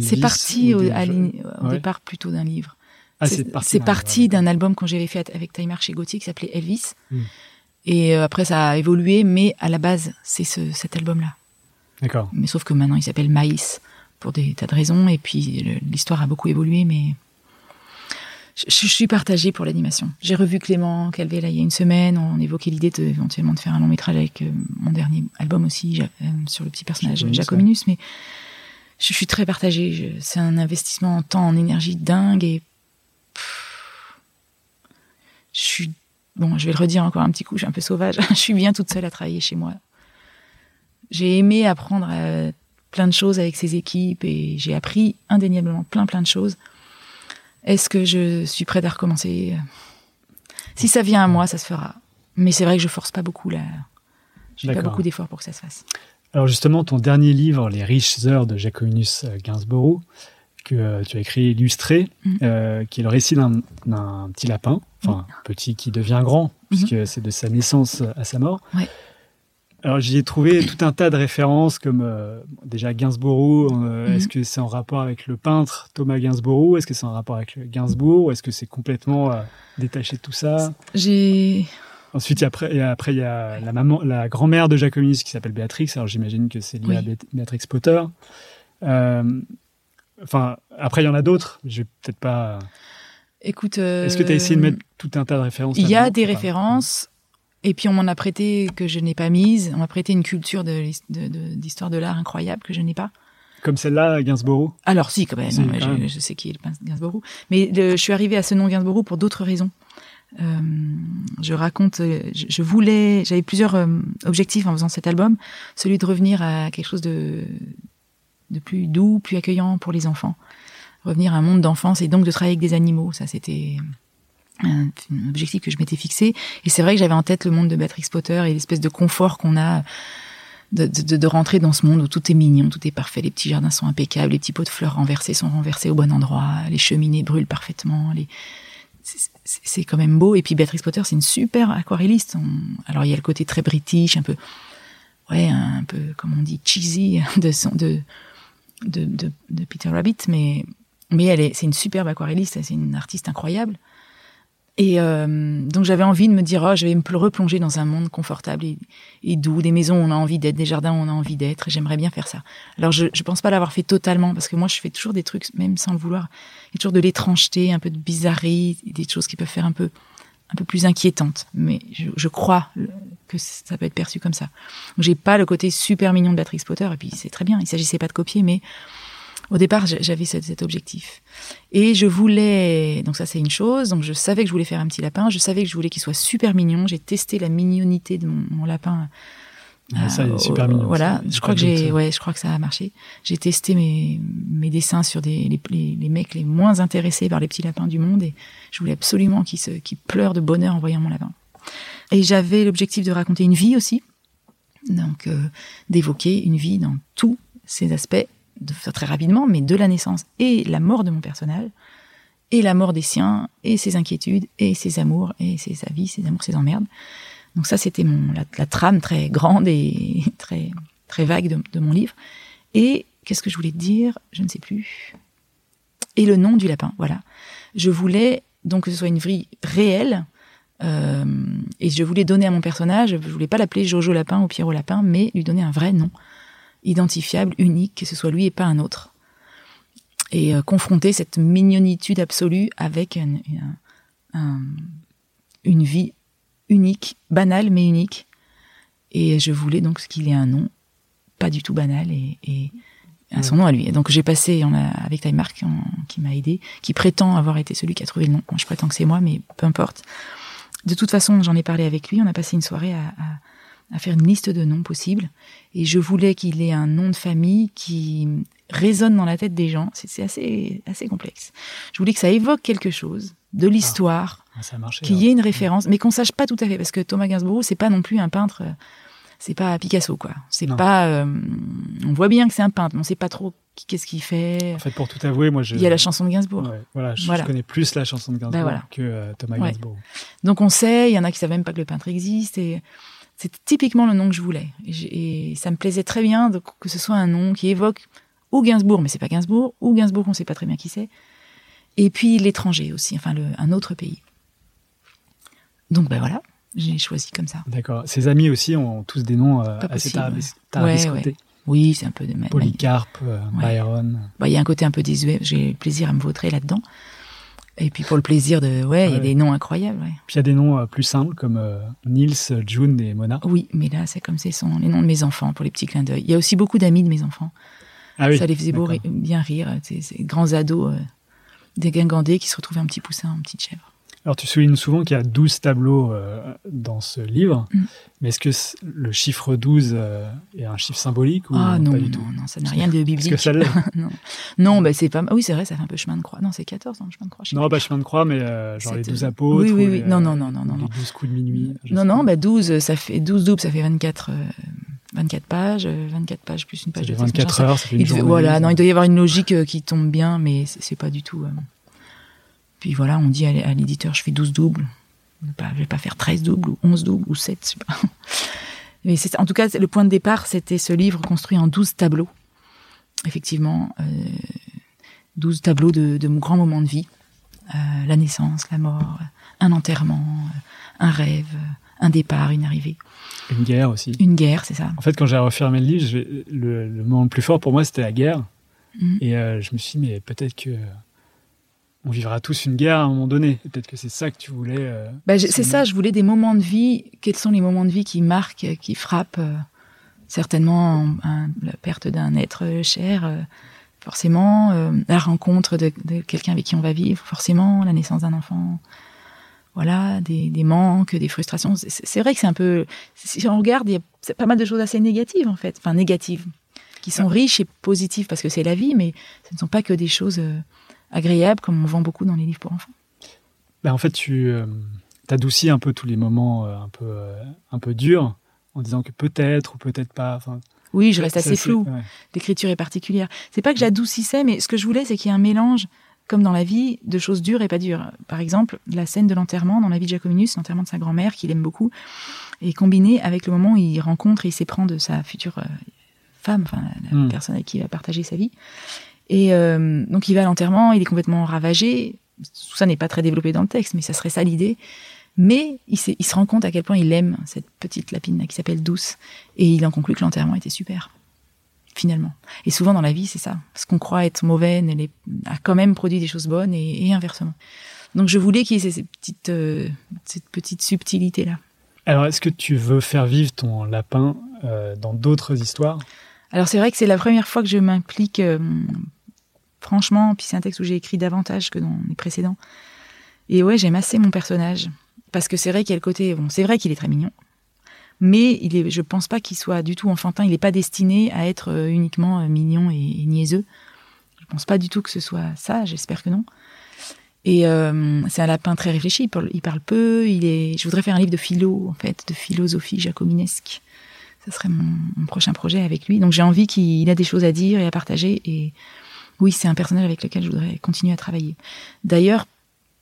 C'est parti au, des à au Ouais. départ plutôt d'un livre. Ah, c'est parti. d'un album qu'on j'avais fait avec Taimar chez Gauthier qui s'appelait Elvis. Hmm. Et euh, après, ça a évolué, mais à la base, c'est ce, cet album-là. D'accord. Mais sauf que maintenant, il s'appelle Maïs pour des tas de raisons. Et puis, l'histoire a beaucoup évolué, mais je, je suis partagée pour l'animation. J'ai revu Clément Calvé là il y a une semaine. On évoquait l'idée de, éventuellement de faire un long métrage avec euh, mon dernier album aussi Ja- euh, sur le petit personnage Jacominus. Mais je, suis très partagée. C'est un investissement en temps, en énergie dingue. Et pff, je suis bon. Je vais le redire encore un petit coup. Je suis un peu sauvage. je suis bien toute seule à travailler chez moi. J'ai aimé apprendre euh, plein de choses avec ces équipes et j'ai appris indéniablement plein plein de choses. Est-ce que je suis prête à recommencer? Si ça vient à moi, ça se fera. Mais c'est vrai que je force pas beaucoup là. Je fais pas beaucoup d'efforts pour que ça se fasse. Alors justement, ton dernier livre, Les riches heures de Jacominus euh, Gainsborough, que euh, tu as écrit illustré, Mhm. euh, qui est le récit d'un petit lapin, enfin petit qui devient grand, puisque c'est de sa naissance à sa mort. Ouais. Alors j'y ai trouvé tout un tas de références comme euh, déjà Gainsborough. euh, Mhm. Est-ce que c'est en rapport avec le peintre Thomas Gainsborough Est-ce que c'est en rapport avec Gainsbourg? Ou est-ce que c'est complètement euh, détaché de tout ça? J'ai Ensuite, il y a après, et après, il y a la maman, la grand-mère de Jacominus qui s'appelle Béatrix. Alors, j'imagine que c'est lié Oui. à Bé- Béatrix Potter. Euh, enfin, après, il y en a d'autres. Je vais peut-être pas. écoute. Est-ce que tu as essayé de mettre tout un tas de références Il y a des références. Et puis on m'en a prêté que je n'ai pas mise. On m'a prêté une culture de l'his- de- de- d'histoire de, l'art incroyable que je n'ai pas. Comme celle-là, Gainsborough. Alors si, quand même, Si, non, quand je, même. je sais qui est le Gainsborough. Mais le- je suis arrivée à ce nom Gainsborough pour d'autres raisons. Euh, je raconte, euh, je, je voulais, j'avais plusieurs euh, objectifs en faisant cet album. Celui de revenir à quelque chose de, de plus doux, plus accueillant pour les enfants. Revenir à un monde d'enfance et donc de travailler avec des animaux. Ça, c'était un, objectif que je m'étais fixé. Et c'est vrai que j'avais en tête le monde de Béatrix Potter et l'espèce de confort qu'on a de, de, rentrer dans ce monde où tout est mignon, tout est parfait, les petits jardins sont impeccables, les petits pots de fleurs renversés sont renversés au bon endroit, les cheminées brûlent parfaitement, les... c'est- quand même beau. Et puis Béatrice Potter, c'est une super aquarelliste. Alors il y a le côté très british, un peu, ouais, un peu comme on dit cheesy de son, de, de, de, de Peter Rabbit, mais mais elle est, c'est une superbe aquarelliste, c'est une artiste incroyable. Et euh, donc j'avais envie de me dire, oh, je vais me pl- replonger dans un monde confortable et, doux, des maisons où on a envie d'être, des jardins où on a envie d'être. J'aimerais bien faire ça. Alors je, je pense pas l'avoir fait totalement parce que moi je fais toujours des trucs, même sans le vouloir, il y a toujours de l'étrangeté, un peu de bizarrerie, des choses qui peuvent faire un peu, un peu plus inquiétantes. Mais je, je crois que ça peut être perçu comme ça. Donc j'ai pas le côté super mignon de Béatrix Potter et puis c'est très bien. Il s'agissait pas de copier, mais au départ, j'a- j'avais cet, cet objectif. Et je voulais, donc ça c'est une chose, donc je savais que je voulais faire un petit lapin, je savais que je voulais qu'il soit super mignon, j'ai testé la mignonité de mon, mon lapin. Ah, ça, il est euh, super mignon. Voilà, je crois que j'ai, ça. ouais, je crois que ça a marché. J'ai testé mes, mes dessins sur des, les, les, les mecs les moins intéressés par les petits lapins du monde et je voulais absolument qu'ils se, qu'ils pleurent de bonheur en voyant mon lapin. Et j'avais l'objectif de raconter une vie aussi, donc euh, d'évoquer une vie dans tous ses aspects, de très rapidement, mais de la naissance et la mort de mon personnage, et la mort des siens, et ses inquiétudes, et ses amours, et ses avis, ses amours, ses emmerdes. Donc ça, c'était la, trame très grande et très très vague de, mon livre. Et qu'est-ce que je voulais dire? Je ne sais plus. Et le nom du lapin, voilà. Je voulais donc que ce soit une vie réelle. euh, et je voulais donner à mon personnage, je voulais pas l'appeler Jojo Lapin ou Pierrot Lapin, mais lui donner un vrai nom, identifiable, unique, que ce soit lui et pas un autre. Et euh, confronter cette mignonitude absolue avec un- un- un- une vie unique, banale mais unique. Et je voulais donc qu'il ait un nom pas du tout banal et, et à son nom à lui. Et donc j'ai passé on a, avec Time Mark on- qui m'a aidé, qui prétend avoir été celui qui a trouvé le nom. Bon, je prétends que c'est moi, mais peu importe. De toute façon, j'en ai parlé avec lui. On a passé une soirée à, à- à faire une liste de noms possibles. Et je voulais qu'il ait un nom de famille qui résonne dans la tête des gens. C'est assez, assez complexe. Je voulais que ça évoque quelque chose de l'histoire, Ah, ça a marché. qu'il y ait une référence, mais qu'on sache pas tout à fait, parce que Thomas Gainsborough, c'est pas non plus un peintre. c'est pas Picasso, quoi. C'est pas. euh, on voit bien que c'est un peintre, mais on sait pas trop qu'est-ce qu'il fait. En fait, pour tout avouer, moi, je. Il y a la chanson de Gainsbourg. Ouais, voilà, je, Voilà. je connais plus la chanson de Gainsbourg Ben voilà. que euh, Thomas Ouais. Gainsbourg. Donc on sait, il y en a qui savent même pas que le peintre existe et c'est typiquement le nom que je voulais. Et, ça me plaisait très bien de- que ce soit un nom qui évoque ou Gainsbourg, mais c'est pas Gainsbourg, ou Gainsbourg, on sait pas très bien qui c'est. Et puis l'étranger aussi, enfin le, un autre pays. Donc ben voilà, j'ai choisi comme ça. D'accord. Ses amis aussi ont tous des noms euh, assez possible, tarabis- ouais. tarabiscotés. Ouais, Oui, c'est un peu de ma- Polycarpe, euh, Ouais. Byron. Bah, il y a un côté un peu désuet, j'ai plaisir à me vautrer là-dedans. Et puis pour le plaisir de, ouais, il y a Ouais. des noms incroyables. ouais. Puis il y a des noms euh, plus simples comme euh, Nils, June et Mona. Oui, mais là c'est comme c'est sont les noms de mes enfants pour les petits clins d'œil. Il y a aussi beaucoup d'amis de mes enfants. Ah oui. ça les faisait beau bien rire. Ces, ces grands ados euh, dégingandés qui se retrouvaient un petit poussin, en petite chèvre. Alors tu soulignes souvent qu'il y a 12 tableaux euh, dans ce livre, Mm. mais est-ce que le chiffre 12 euh, est un chiffre symbolique ou Ah pas non, du non, tout? non, ça n'a rien de biblique. que ça non, non bah, c'est pas. Oui, c'est vrai, ça fait un peu chemin de croix. Non, c'est 14 ans, chemin de croix. je Non, pas chemin de croix, mais euh, genre les 12 euh, apôtres. oui, oui, ou oui. les, Non, non, non, non, non, Les non. 12 coups de minuit. Non, non, pas. bah 12, ça fait 12 doubles, ça fait 24, euh, 24 pages, euh, 24 pages plus une Ça page fait de texte. machin, 24 ça- heures, ça fait une il- journée. voilà, non, il doit y avoir une logique qui tombe bien, mais c'est pas du tout. Puis voilà, on dit à, l'éditeur, je fais 12 doubles. Je vais pas, je vais pas faire 13 doubles ou 11 doubles ou 7, je sais pas. Mais c'est, en tout cas, le point de départ, c'était ce livre construit en 12 tableaux. Effectivement, euh, 12 tableaux de, de grands moments de vie. Euh, la naissance, la mort, un enterrement, euh, un rêve, euh, un départ, une arrivée. Une guerre aussi. Une guerre, c'est ça. En fait, quand j'ai refermé le livre, le, le moment le plus fort pour moi, c'était la guerre. Mhm. Et euh, je me suis dit, mais peut-être que on vivra tous une guerre à un moment donné. Peut-être que c'est ça que tu voulais. euh, Bah, c'est ça, je voulais des moments de vie. Quels sont les moments de vie qui marquent, qui frappent euh, Certainement un- la perte d'un être cher, euh, forcément, euh, la rencontre de, de quelqu'un avec qui on va vivre, forcément, la naissance d'un enfant. Voilà, des, des manques, des frustrations. C'est- vrai que c'est un peu. Si on regarde, il y a pas mal de choses assez négatives, en fait. Enfin, négatives. Qui sont riches et positives parce que c'est la vie, mais ce ne sont pas que des choses agréables comme on vend beaucoup dans les livres pour enfants. Bah, en fait, tu euh, adoucis un peu tous les moments euh, un peu euh, un peu durs en disant que peut-être ou peut-être pas. Oui, je reste assez flou. ouais. l'écriture est particulière. C'est pas que j'adoucissais, mais ce que je voulais, c'est qu'il y ait un mélange, comme dans la vie, de choses dures et pas dures. Par exemple, la scène de l'enterrement dans la vie de Jacominus, l'enterrement de sa grand-mère, qu'il aime beaucoup, est combinée avec le moment où il rencontre et il s'éprend de sa future euh, femme, enfin la Mm. personne avec qui il va partager sa vie. Et euh, donc il va à l'enterrement, il est complètement ravagé. Tout ça n'est pas très développé dans le texte, mais ça serait ça l'idée. Mais il, se rend compte à quel point il aime cette petite lapine là qui s'appelle Douce, et il en conclut que l'enterrement était super finalement. Et souvent dans la vie, c'est ça. Ce qu'on croit être mauvais elle a quand même produit des choses bonnes et, et inversement. Donc je voulais qu'il y ait ces, ces petites, euh, cette petite subtilité là. Alors, est-ce que tu veux faire vivre ton lapin euh, dans d'autres histoires? Alors c'est vrai que c'est la première fois que je m'implique euh, franchement, puis c'est un texte où j'ai écrit davantage que dans les précédents. Et ouais, j'aime assez mon personnage parce que c'est vrai qu'il y a le côté bon, c'est vrai qu'il est très mignon. Mais il est, je pense pas qu'il soit du tout enfantin. Il n'est pas destiné à être euh, uniquement euh, mignon et, et niaiseux. Je pense pas du tout que ce soit ça. J'espère que non. Et euh, c'est un lapin très réfléchi. Il parle, il parle peu. Il est. Je voudrais faire un livre de philo, en fait, de philosophie jacobinesque. Ce serait mon, mon prochain projet avec lui. Donc j'ai envie qu'il a des choses à dire et à partager. Et oui, c'est un personnage avec lequel je voudrais continuer à travailler. D'ailleurs,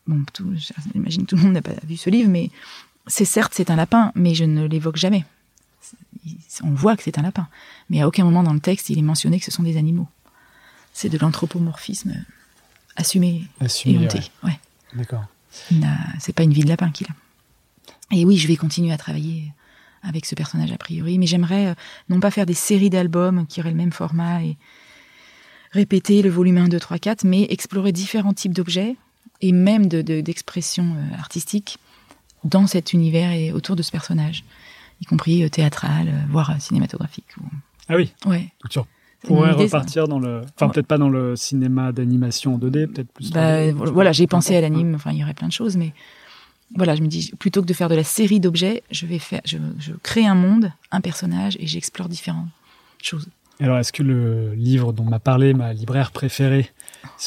bon, tout, j'imagine que tout le monde n'a pas vu ce livre, mais c'est certes c'est un lapin, mais je ne l'évoque jamais. On voit que c'est un lapin, mais à aucun moment dans le texte il est mentionné que ce sont des animaux. C'est de l'anthropomorphisme assumé et Assumé, honté. ouais. Ouais. D'accord. C'est pas une vie de lapin qu'il a. Et oui, je vais continuer à travailler avec ce personnage a priori, mais j'aimerais euh, non pas faire des séries d'albums qui auraient le même format et répéter le volume 1, 2, 3, 4, mais explorer différents types d'objets et même de- de- d'expressions euh, artistiques dans cet univers et autour de ce personnage, y compris euh, théâtral, euh, voire cinématographique. ou- Ah oui. Ouais. Idée, ça. repartir dans le. Enfin, Ouais. peut-être pas dans le cinéma d'animation en 2D, peut-être plus. Bah, 3D, voilà, j'ai pensé à l'anime, enfin, il y aurait plein de choses, mais voilà, je me dis, plutôt que de faire de la série d'objets, je vais faire, je, je crée un monde, un personnage, et j'explore différentes choses. Alors, est-ce que le livre dont m'a parlé ma libraire préférée,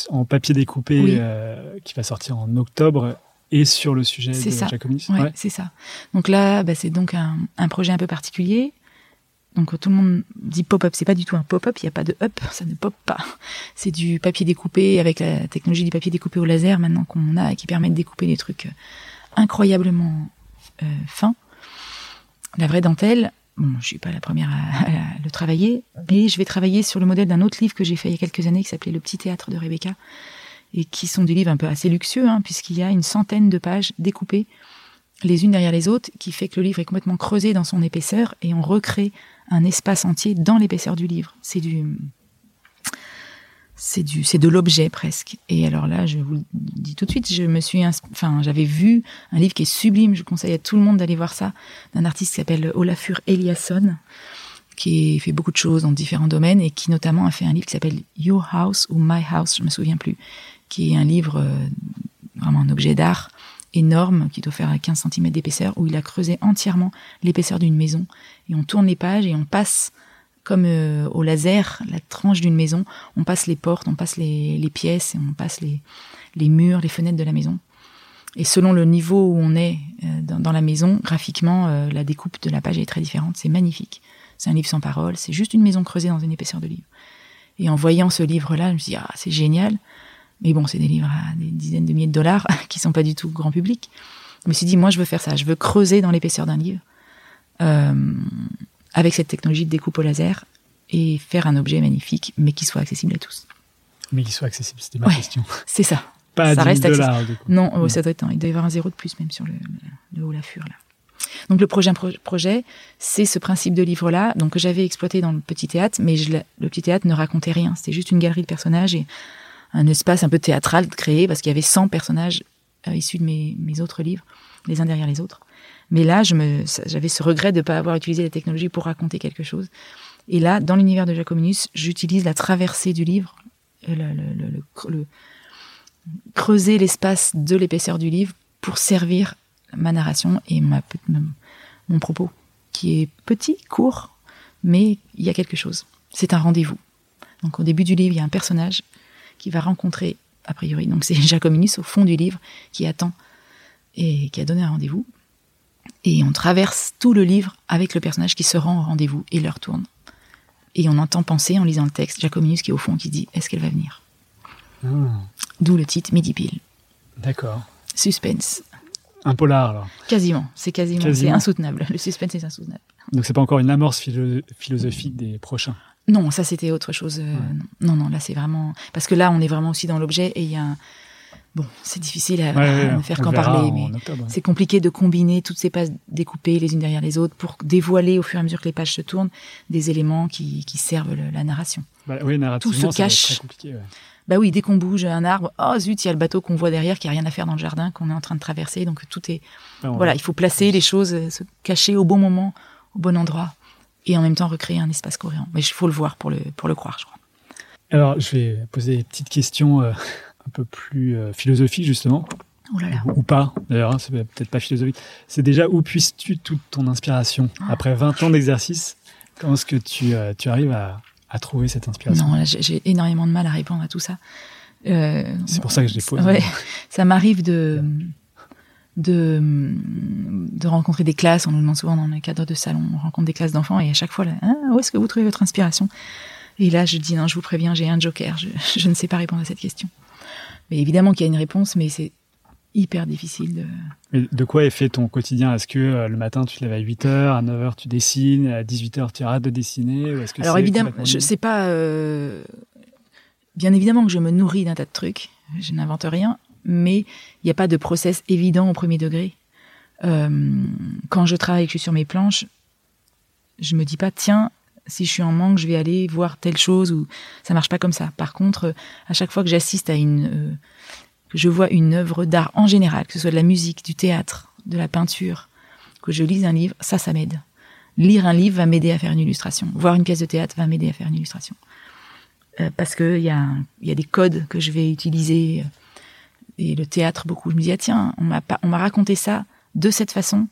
en papier découpé, Oui. euh, qui va sortir en octobre, est sur le sujet de ça. Jacobinis Ouais, Ouais. c'est ça. Donc là, bah, c'est donc un, un projet un peu particulier. Donc tout le monde dit pop-up, c'est pas du tout un pop-up, il n'y a pas de up, ça ne pop pas. C'est du papier découpé avec la technologie du papier découpé au laser maintenant qu'on a et qui permet de découper des trucs incroyablement euh, fins. La vraie dentelle, bon, je suis pas la première à, le travailler, mais je vais travailler sur le modèle d'un autre livre que j'ai fait il y a quelques années qui s'appelait Le petit théâtre de Rebecca et qui sont des livres un peu assez luxueux hein, puisqu'il y a une centaine de pages découpées les unes derrière les autres, qui fait que le livre est complètement creusé dans son épaisseur et on recrée un espace entier dans l'épaisseur du livre. C'est du, c'est du, c'est de l'objet presque. Et alors là, je vous le dis tout de suite, je me suis, enfin, j'avais vu un livre qui est sublime. Je conseille à tout le monde d'aller voir ça, d'un artiste qui s'appelle Olafur Eliasson, qui fait beaucoup de choses dans différents domaines et qui notamment a fait un livre qui s'appelle Your House ou My House, je me souviens plus, qui est un livre euh, vraiment un objet d'art énorme qui doit faire 15 cm d'épaisseur où il a creusé entièrement l'épaisseur d'une maison et on tourne les pages et on passe comme euh, au laser la tranche d'une maison, on passe les portes, on passe les, pièces et on passe les, murs, les fenêtres de la maison. Et selon le niveau où on est euh, dans, la maison, graphiquement, euh, la découpe de la page est très différente. C'est magnifique. C'est un livre sans parole. C'est juste une maison creusée dans une épaisseur de livre. Et en voyant ce livre-là, je me suis dit, ah, c'est génial. Mais bon, c'est des livres à des dizaines de milliers de dollars qui sont pas du tout grand public. Je me suis dit, moi, je veux faire ça. Je veux creuser dans l'épaisseur d'un livre avec cette technologie de découpe au laser et faire un objet magnifique, mais qui soit accessible à tous. Mais qu'il soit accessible, c'était ma Ouais. question. C'est ça. Pas Ça 10 reste 000 dollars, du coup. Non, oh, Non. ça doit être Il doit y avoir un zéro de plus même sur le, haut Lafure là. Donc le prochain pro- projet, c'est ce principe de livre-là, donc que j'avais exploité dans le petit théâtre, mais je le petit théâtre ne racontait rien. C'était juste une galerie de personnages et un espace un peu théâtral créé parce qu'il y avait 100 personnages euh, issus de mes, mes autres livres, les uns derrière les autres. Mais là, j'avais ce regret de ne pas avoir utilisé la technologie pour raconter quelque chose. Et là, dans l'univers de Jacominus, j'utilise la traversée du livre, euh, creuser l'espace de l'épaisseur du livre pour servir ma narration et mon propos, qui est petit, court, mais il y a quelque chose. C'est un rendez-vous. Donc au début du livre, il y a un personnage qui va rencontrer, a priori, donc c'est Jacominus au fond du livre, qui attend et qui a donné un rendez-vous. Et on traverse tout le livre avec le personnage qui se rend au rendez-vous et leur tourne. Et on entend penser en lisant le texte, Jacominus qui est au fond, qui dit Est-ce qu'elle va venir? Ah, D'où le titre Midi Pile. D'accord. Suspense. Un polar, alors. Quasiment, c'est quasiment, c'est insoutenable. Le suspense est insoutenable. Donc, c'est pas encore une amorce philo- philosophique des prochains. Non, ça c'était autre chose. euh, Non, non, là c'est vraiment parce que là on est vraiment aussi dans l'objet et il y a un bon, c'est difficile à, Ouais, ouais, à ne faire qu'en parler, mais c'est compliqué de combiner toutes ces pages découpées les unes derrière les autres pour dévoiler au fur et à mesure que les pages se tournent des éléments qui, qui servent le- la narration. Bah, oui, Tout se cache. très ouais. Bah oui, dès qu'on bouge un arbre, oh zut, il y a le bateau qu'on voit derrière qui a rien à faire dans le jardin qu'on est en train de traverser, donc tout est on voilà, va- il faut placer les choses, euh, se cacher au bon moment, au bon endroit, et en même temps recréer un espace cohérent. Mais il faut le voir pour le, pour le croire, je crois. Alors, je vais poser des petites questions euh, un peu plus euh, philosophiques, justement. Oh là là. Ou, ou pas, d'ailleurs, hein, c'est peut-être pas philosophique. C'est déjà où puisses-tu toute ton inspiration Ah. Après 20 ans d'exercice, comment est-ce que tu, euh, tu arrives à, à trouver cette inspiration? Non, là, j'ai énormément de mal à répondre à tout ça. Euh, C'est pour ça que je les pose. Ouais, ça m'arrive de, de, de rencontrer des classes. On nous demande souvent dans le cadre de salon, on rencontre des classes d'enfants et à chaque fois, là, Ah, où est-ce que vous trouvez votre inspiration? Et là, je dis non, je vous préviens, j'ai un joker. Je, je ne sais pas répondre à cette question. Mais évidemment qu'il y a une réponse, mais c'est hyper difficile de. Mais de quoi est fait ton quotidien? Est-ce que euh, le matin, tu te lèves à 8h, à 9h, tu dessines, à 18h, tu arrêtes de dessiner ou est-ce que Alors évidemment, je libre sais pas. euh, Bien évidemment que je me nourris d'un tas de trucs. Je n'invente rien, mais il n'y a pas de process évident au premier degré. Euh, quand je travaille, et que je suis sur mes planches, je me dis pas tiens, si je suis en manque, je vais aller voir telle chose ou ça marche pas comme ça. Par contre, euh, à chaque fois que j'assiste à une, euh, que je vois une œuvre d'art en général, que ce soit de la musique, du théâtre, de la peinture, que je lise un livre, ça, ça m'aide. Lire un livre va m'aider à faire une illustration. Voir une pièce de théâtre va m'aider à faire une illustration. Euh, parce que il y, a y a des codes que je vais utiliser et le théâtre beaucoup. Je me dis ah tiens, on m'a raconté ça de cette façon.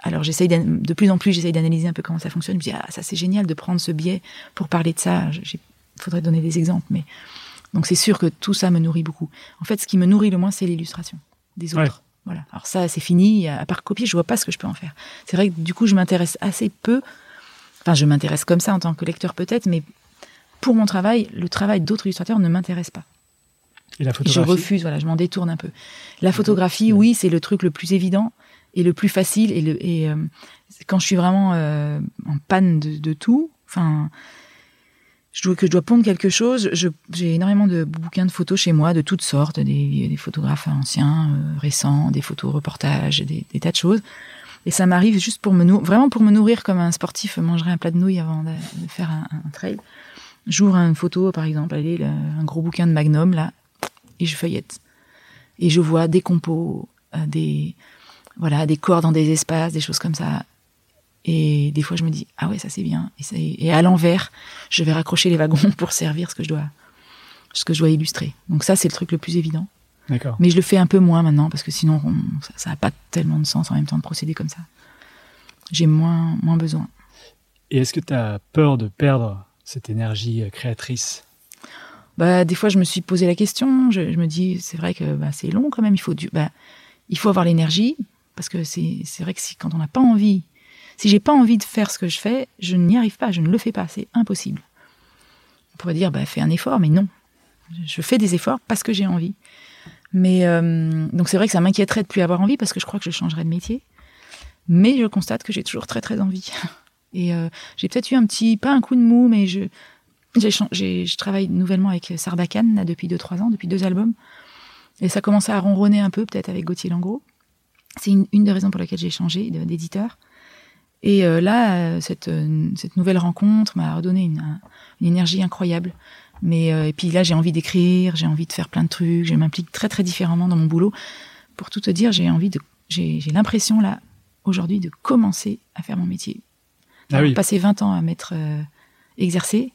Alors j'essaye de plus en plus, j'essaye d'analyser un peu comment ça fonctionne. Je me dis ah ça c'est génial de prendre ce biais pour parler de ça. Il faudrait donner des exemples, mais donc c'est sûr que tout ça me nourrit beaucoup. En fait, ce qui me nourrit le moins, c'est l'illustration des autres. Ouais. Voilà. Alors ça, c'est fini. À part copier, je vois pas ce que je peux en faire. C'est vrai que du coup, je m'intéresse assez peu Enfin, je m'intéresse comme ça en tant que lecteur peut-être, mais pour mon travail, le travail d'autres illustrateurs ne m'intéresse pas. Et la Je photographie refuse, voilà, je m'en détourne un peu. La photographie, oui, c'est le truc le plus évident et le plus facile. Et, euh, quand je suis vraiment euh, en panne de, tout, enfin, que je dois pondre quelque chose, j'ai énormément de bouquins de photos chez moi, de toutes sortes, des, photographes anciens, euh, récents, des photos reportages, des, tas de choses. Et ça m'arrive juste pour me nou- vraiment pour me nourrir comme un sportif mangerait un plat de nouilles avant de, faire un, un trail. J'ouvre une photo, par exemple, allez, le- un gros bouquin de Magnum, là, et je feuillette. Et je vois des compos, des, voilà, des corps dans des espaces, des choses comme ça. Et des fois, je me dis, ah ouais, ça c'est bien. Et, à l'envers, je vais raccrocher les wagons pour servir ce que je dois, ce que je dois illustrer. Donc ça, c'est le truc le plus évident. D'accord. Mais je le fais un peu moins maintenant parce que sinon, on- ça- n'a pas tellement de sens en même temps de procéder comme ça. J'ai moins, moins besoin. Et est-ce que tu as peur de perdre cette énergie euh, créatrice? Bah, des fois, je me suis posé la question. Je, je me dis, c'est vrai que bah, c'est long quand même. Il faut, du, bah, il faut avoir l'énergie parce que c'est vrai que quand on n'a pas envie, si j'ai pas envie de faire ce que je fais, je n'y arrive pas. Je ne le fais pas. C'est impossible. On pourrait dire, bah, fais un effort, mais non. Je fais des efforts parce que j'ai envie. Mais euh, donc c'est vrai que ça m'inquiéterait de plus avoir envie parce que je crois que je changerais de métier. Mais je constate que j'ai toujours très très envie. Et euh, j'ai peut-être eu un petit, pas un coup de mou, mais je, je travaille nouvellement avec Sardacane là, depuis 2-3 ans, depuis deux albums. Et ça commençait à ronronner un peu, peut-être avec Gauthier Langros. C'est une, une des raisons pour lesquelles j'ai changé d'éditeur. Et euh, là, euh, cette, euh, cette nouvelle rencontre m'a redonné une, un- une énergie incroyable. Mais euh, et puis là, j'ai envie d'écrire, j'ai envie de faire plein de trucs, je m'implique très très différemment dans mon boulot. Pour tout te dire, j'ai envie de, j'ai, l'impression là aujourd'hui de commencer à faire mon métier. Ah J'ai oui. passé 20 ans à m'être euh, exercé,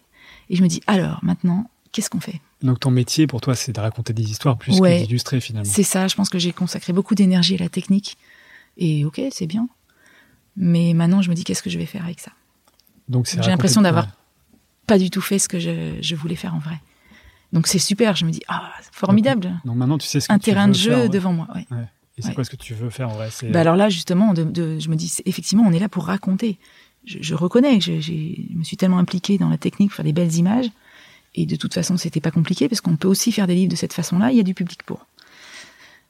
et je me dis alors maintenant, qu'est-ce qu'on fait? Donc ton métier pour toi, c'est de raconter des histoires plus Ouais. que d'illustrer finalement. C'est ça, je pense que j'ai consacré beaucoup d'énergie à la technique. Et ok, c'est bien. Mais maintenant, je me dis, qu'est-ce que je vais faire avec ça? Donc J'ai l'impression d'avoir Pas du tout fait ce que je, je voulais faire en vrai. Donc c'est super, je me dis, ah, formidable. Donc maintenant, tu sais ce que Un tu terrain veux de jeu faire, devant moi. ouais. Et c'est quoi ce que tu veux faire en vrai? Bah alors là, justement, de, de- je me dis, effectivement, on est là pour raconter. Je, je reconnais que je, je me suis tellement impliquée dans la technique pour faire des belles images. Et de toute façon, c'était pas compliqué parce qu'on peut aussi faire des livres de cette façon-là. Il y a du public pour.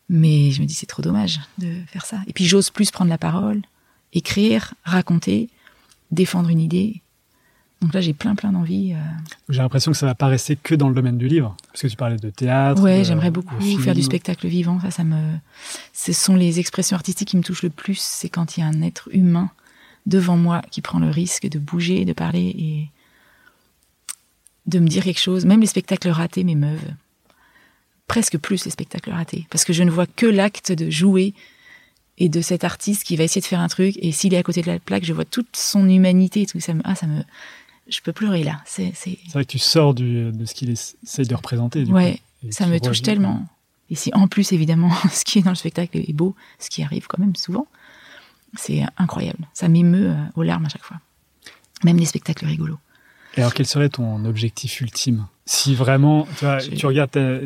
Mais je me dis, c'est trop dommage de faire ça. Et puis, j'ose plus prendre la parole, écrire, raconter, défendre une idée. Donc là, j'ai plein, plein d'envie. euh. J'ai l'impression que ça va pas rester que dans le domaine du livre, parce que tu parlais de théâtre. Ouais, j'aimerais beaucoup faire du spectacle vivant. Ça, ça me, ce sont les expressions artistiques qui me touchent le plus. C'est quand il y a un être humain devant moi qui prend le risque de bouger, de parler et de me dire quelque chose. Même les spectacles ratés m'émeuvent. Presque plus les spectacles ratés. Parce que je ne vois que l'acte de jouer et de cet artiste qui va essayer de faire un truc. Et s'il est à côté de la plaque, je vois toute son humanité et tout. Ça me, ah, ça me, je peux pleurer là. C'est, vrai que tu sors du, de ce qu'il essaye de représenter. Du Ouais, coup, ça me touche tellement. Et si en plus, évidemment, ce qui est dans le spectacle est beau, ce qui arrive quand même souvent, c'est incroyable. Ça m'émeut euh, aux larmes à chaque fois. Même les spectacles rigolos. Et alors, quel serait ton objectif ultime? Si vraiment, tu, vois, J'ai- tu regardes ta-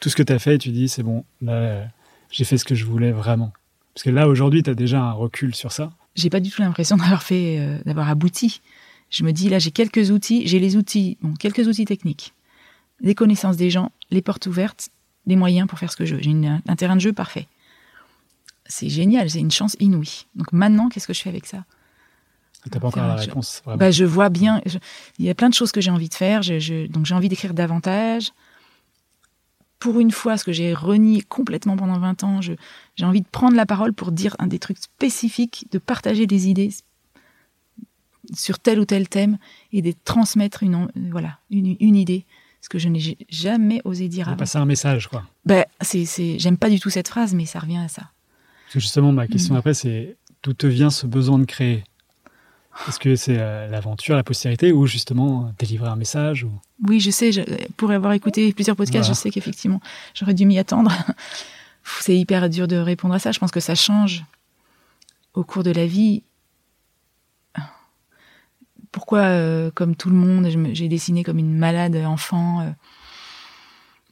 tout ce que tu as fait et tu dis, c'est bon, là, j'ai fait ce que je voulais vraiment. Parce que là, aujourd'hui, tu as déjà un recul sur ça. J'ai pas du tout l'impression d'avoir fait, euh, d'avoir abouti. Je me dis, là, j'ai quelques outils, j'ai les outils, bon, quelques outils techniques, les connaissances des gens, les portes ouvertes, les moyens pour faire ce que je veux. J'ai une- un terrain de jeu parfait. C'est génial, c'est une chance inouïe. Donc maintenant, qu'est-ce que je fais avec ça? Tu pas encore la réponse. Bah, je vois bien. je- il y a plein de choses que j'ai envie de faire. je- donc j'ai envie d'écrire davantage. Pour une fois, ce que j'ai renié complètement pendant 20 ans, j'ai envie de prendre la parole pour dire un des trucs spécifiques, de partager des idées sur tel ou tel thème et de transmettre une, en- voilà, une, une idée, ce que je n'ai jamais osé dire avant. passer un message, quoi. C'est, c'est, j'aime pas du tout cette phrase, mais ça revient à ça. Parce que justement, ma Mm. question après, c'est d'où te vient ce besoin de créer? Est-ce que c'est euh, l'aventure, la postérité, ou justement euh, délivrer un message ou... Oui, je sais, je- pour avoir écouté plusieurs podcasts, Voilà. je sais qu'effectivement, j'aurais dû m'y attendre. C'est hyper dur de répondre à ça. Je pense que ça change au cours de la vie. Pourquoi, euh, comme tout le monde, j'ai dessiné comme une malade enfant euh,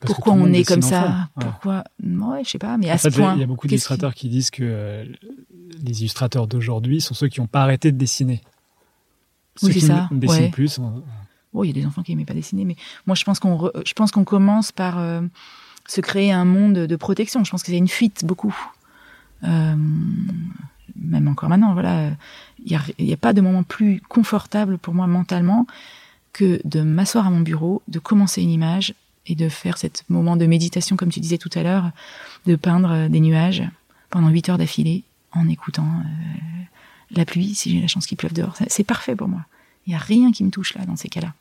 Parce Pourquoi on est comme ça? Ouais. Pourquoi? Ouais, je sais pas, mais à En ce fait, point. il y a beaucoup d'illustrateurs qui disent que euh, les illustrateurs d'aujourd'hui sont ceux qui n'ont pas arrêté de dessiner. Ceux c'est qui ça, dessinent ouais. plus. on- Oh, il y a des enfants qui n'aimaient pas dessiner, mais moi, je pense qu'on, re- je pense qu'on commence par euh, se créer un monde de protection. Je pense que c'est une fuite beaucoup. Euh, même encore maintenant, voilà, il n'y a pas de moment plus confortable pour moi mentalement que de m'asseoir à mon bureau, de commencer une image et de faire cet moment de méditation, comme tu disais tout à l'heure, de peindre euh, des nuages pendant huit heures d'affilée en écoutant euh, la pluie, si j'ai la chance qu'il pleuve dehors. C'est- parfait pour moi. Il n'y a rien qui me touche là, dans ces cas-là.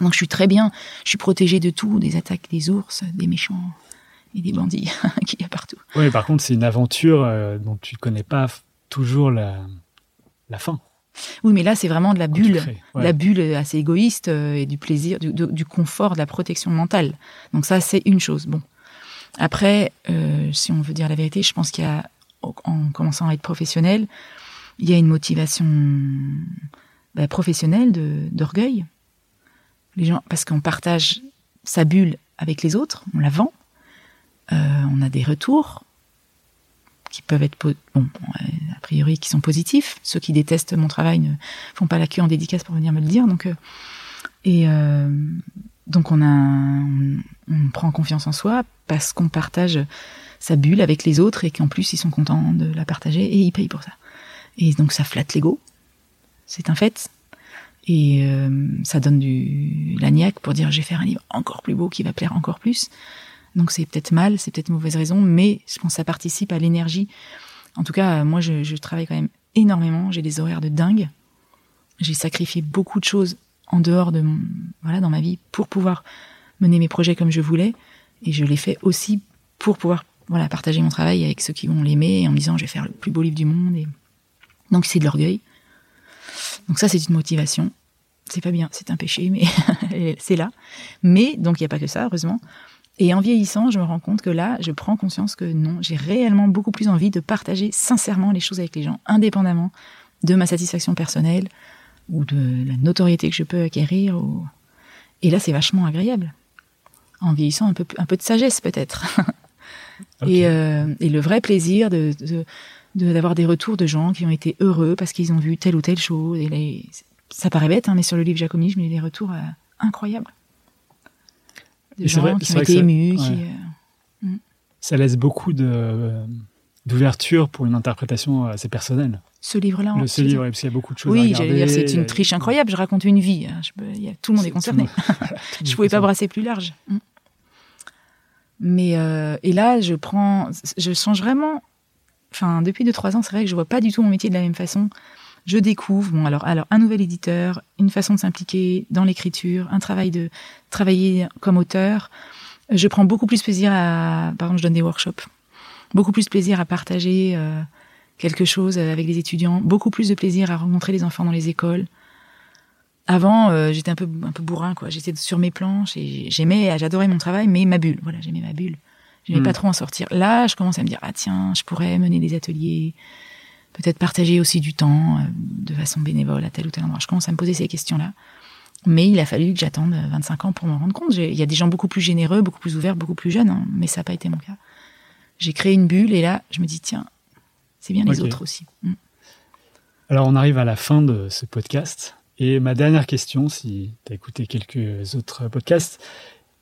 Donc je suis très bien, je suis protégée de tout, des attaques des ours, des méchants et des bandits qu'il y a partout. Ouais, par contre, c'est une aventure euh, dont tu connais pas toujours la fin. Oui, mais là c'est vraiment de la bulle, crées. Ouais. la bulle assez égoïste euh, et du plaisir, du, confort, de la protection mentale. Donc ça c'est une chose. Bon, après, euh, si on veut dire la vérité, je pense qu'il y a, en commençant à être professionnel, il y a une motivation bah, professionnelle de- d'orgueil. Les gens, parce qu'on partage sa bulle avec les autres, on la vend, euh, on a des retours qui peuvent être bon, euh, priori qui sont positifs. Ceux qui détestent mon travail ne font pas la queue en dédicace pour venir me le dire. Donc, euh, et euh, donc on a, on, prend confiance en soi parce qu'on partage sa bulle avec les autres et qu'en plus ils sont contents de la partager et ils payent pour ça. Et donc ça flatte l'ego, c'est un fait. Et euh, ça donne du la niaque pour dire je vais faire un livre encore plus beau qui va plaire encore plus. Donc c'est peut-être mal, c'est peut-être mauvaise raison, mais je pense que ça participe à l'énergie. En tout cas, euh, moi je, travaille quand même énormément, j'ai des horaires de dingue. J'ai sacrifié beaucoup de choses en dehors de mon, voilà dans ma vie pour pouvoir mener mes projets comme je voulais et je l'ai fait aussi pour pouvoir voilà partager mon travail avec ceux qui vont l'aimer en me disant je vais faire le plus beau livre du monde et donc c'est de l'orgueil. Donc ça c'est une motivation. C'est pas bien, c'est un péché mais c'est là. Mais donc il y a pas que ça heureusement. Et en vieillissant, je me rends compte que là, je prends conscience que non, j'ai réellement beaucoup plus envie de partager sincèrement les choses avec les gens, indépendamment de ma satisfaction personnelle ou de la notoriété que je peux acquérir. Ou... Et là, c'est vachement agréable. En vieillissant, un peu, un peu de sagesse peut-être. Et, euh, et le vrai plaisir de, de, de- d'avoir des retours de gens qui ont été heureux parce qu'ils ont vu telle ou telle chose. Et là, ça paraît bête, hein, mais sur le livre Jacomini, je me des retours euh, incroyables. De gens vrai- qui ont été ça- émus, qui, euh, Ça laisse beaucoup de, euh, d'ouverture pour une interprétation assez personnelle. ce livre-là. Ce livre, parce qu'il y a beaucoup de choses Oui, j'allais dire, c'est une triche incroyable. Je raconte une vie. hein. Je peux- il y a- tout le monde est Tout concerné. monde- voilà, tout Je pouvais pas brasser plus large. Mm. Mais euh, et là, je prends, je change vraiment. Enfin, depuis deux trois ans, c'est vrai que je vois pas du tout mon métier de la même façon. Je découvre, bon alors, alors un nouvel éditeur, une façon de s'impliquer dans l'écriture, un travail de travailler comme auteur. Je prends beaucoup plus plaisir à, par exemple, je donne des workshops, beaucoup plus plaisir à partager euh, quelque chose avec des étudiants, beaucoup plus de plaisir à rencontrer les enfants dans les écoles. Avant, euh, j'étais un peu un peu bourrin quoi. J'étais sur mes planches et j'aimais, j'adorais mon travail, mais ma bulle. Voilà, j'aimais ma bulle. J'aimais Mm. pas trop en sortir. Là, je commence à me dire ah tiens, je pourrais mener des ateliers, peut-être partager aussi du temps euh, de façon bénévole à tel ou tel endroit. Je commence à me poser ces questions-là. Mais il a fallu que j'attende 25 ans pour me rendre compte. Il y a des gens beaucoup plus généreux, beaucoup plus ouverts, beaucoup plus jeunes, hein, mais ça n'a pas été mon cas. J'ai créé une bulle et là, je me dis tiens, c'est bien les autres aussi. Mm. Alors, on arrive à la fin de ce podcast. Et ma dernière question, si tu as écouté quelques autres podcasts,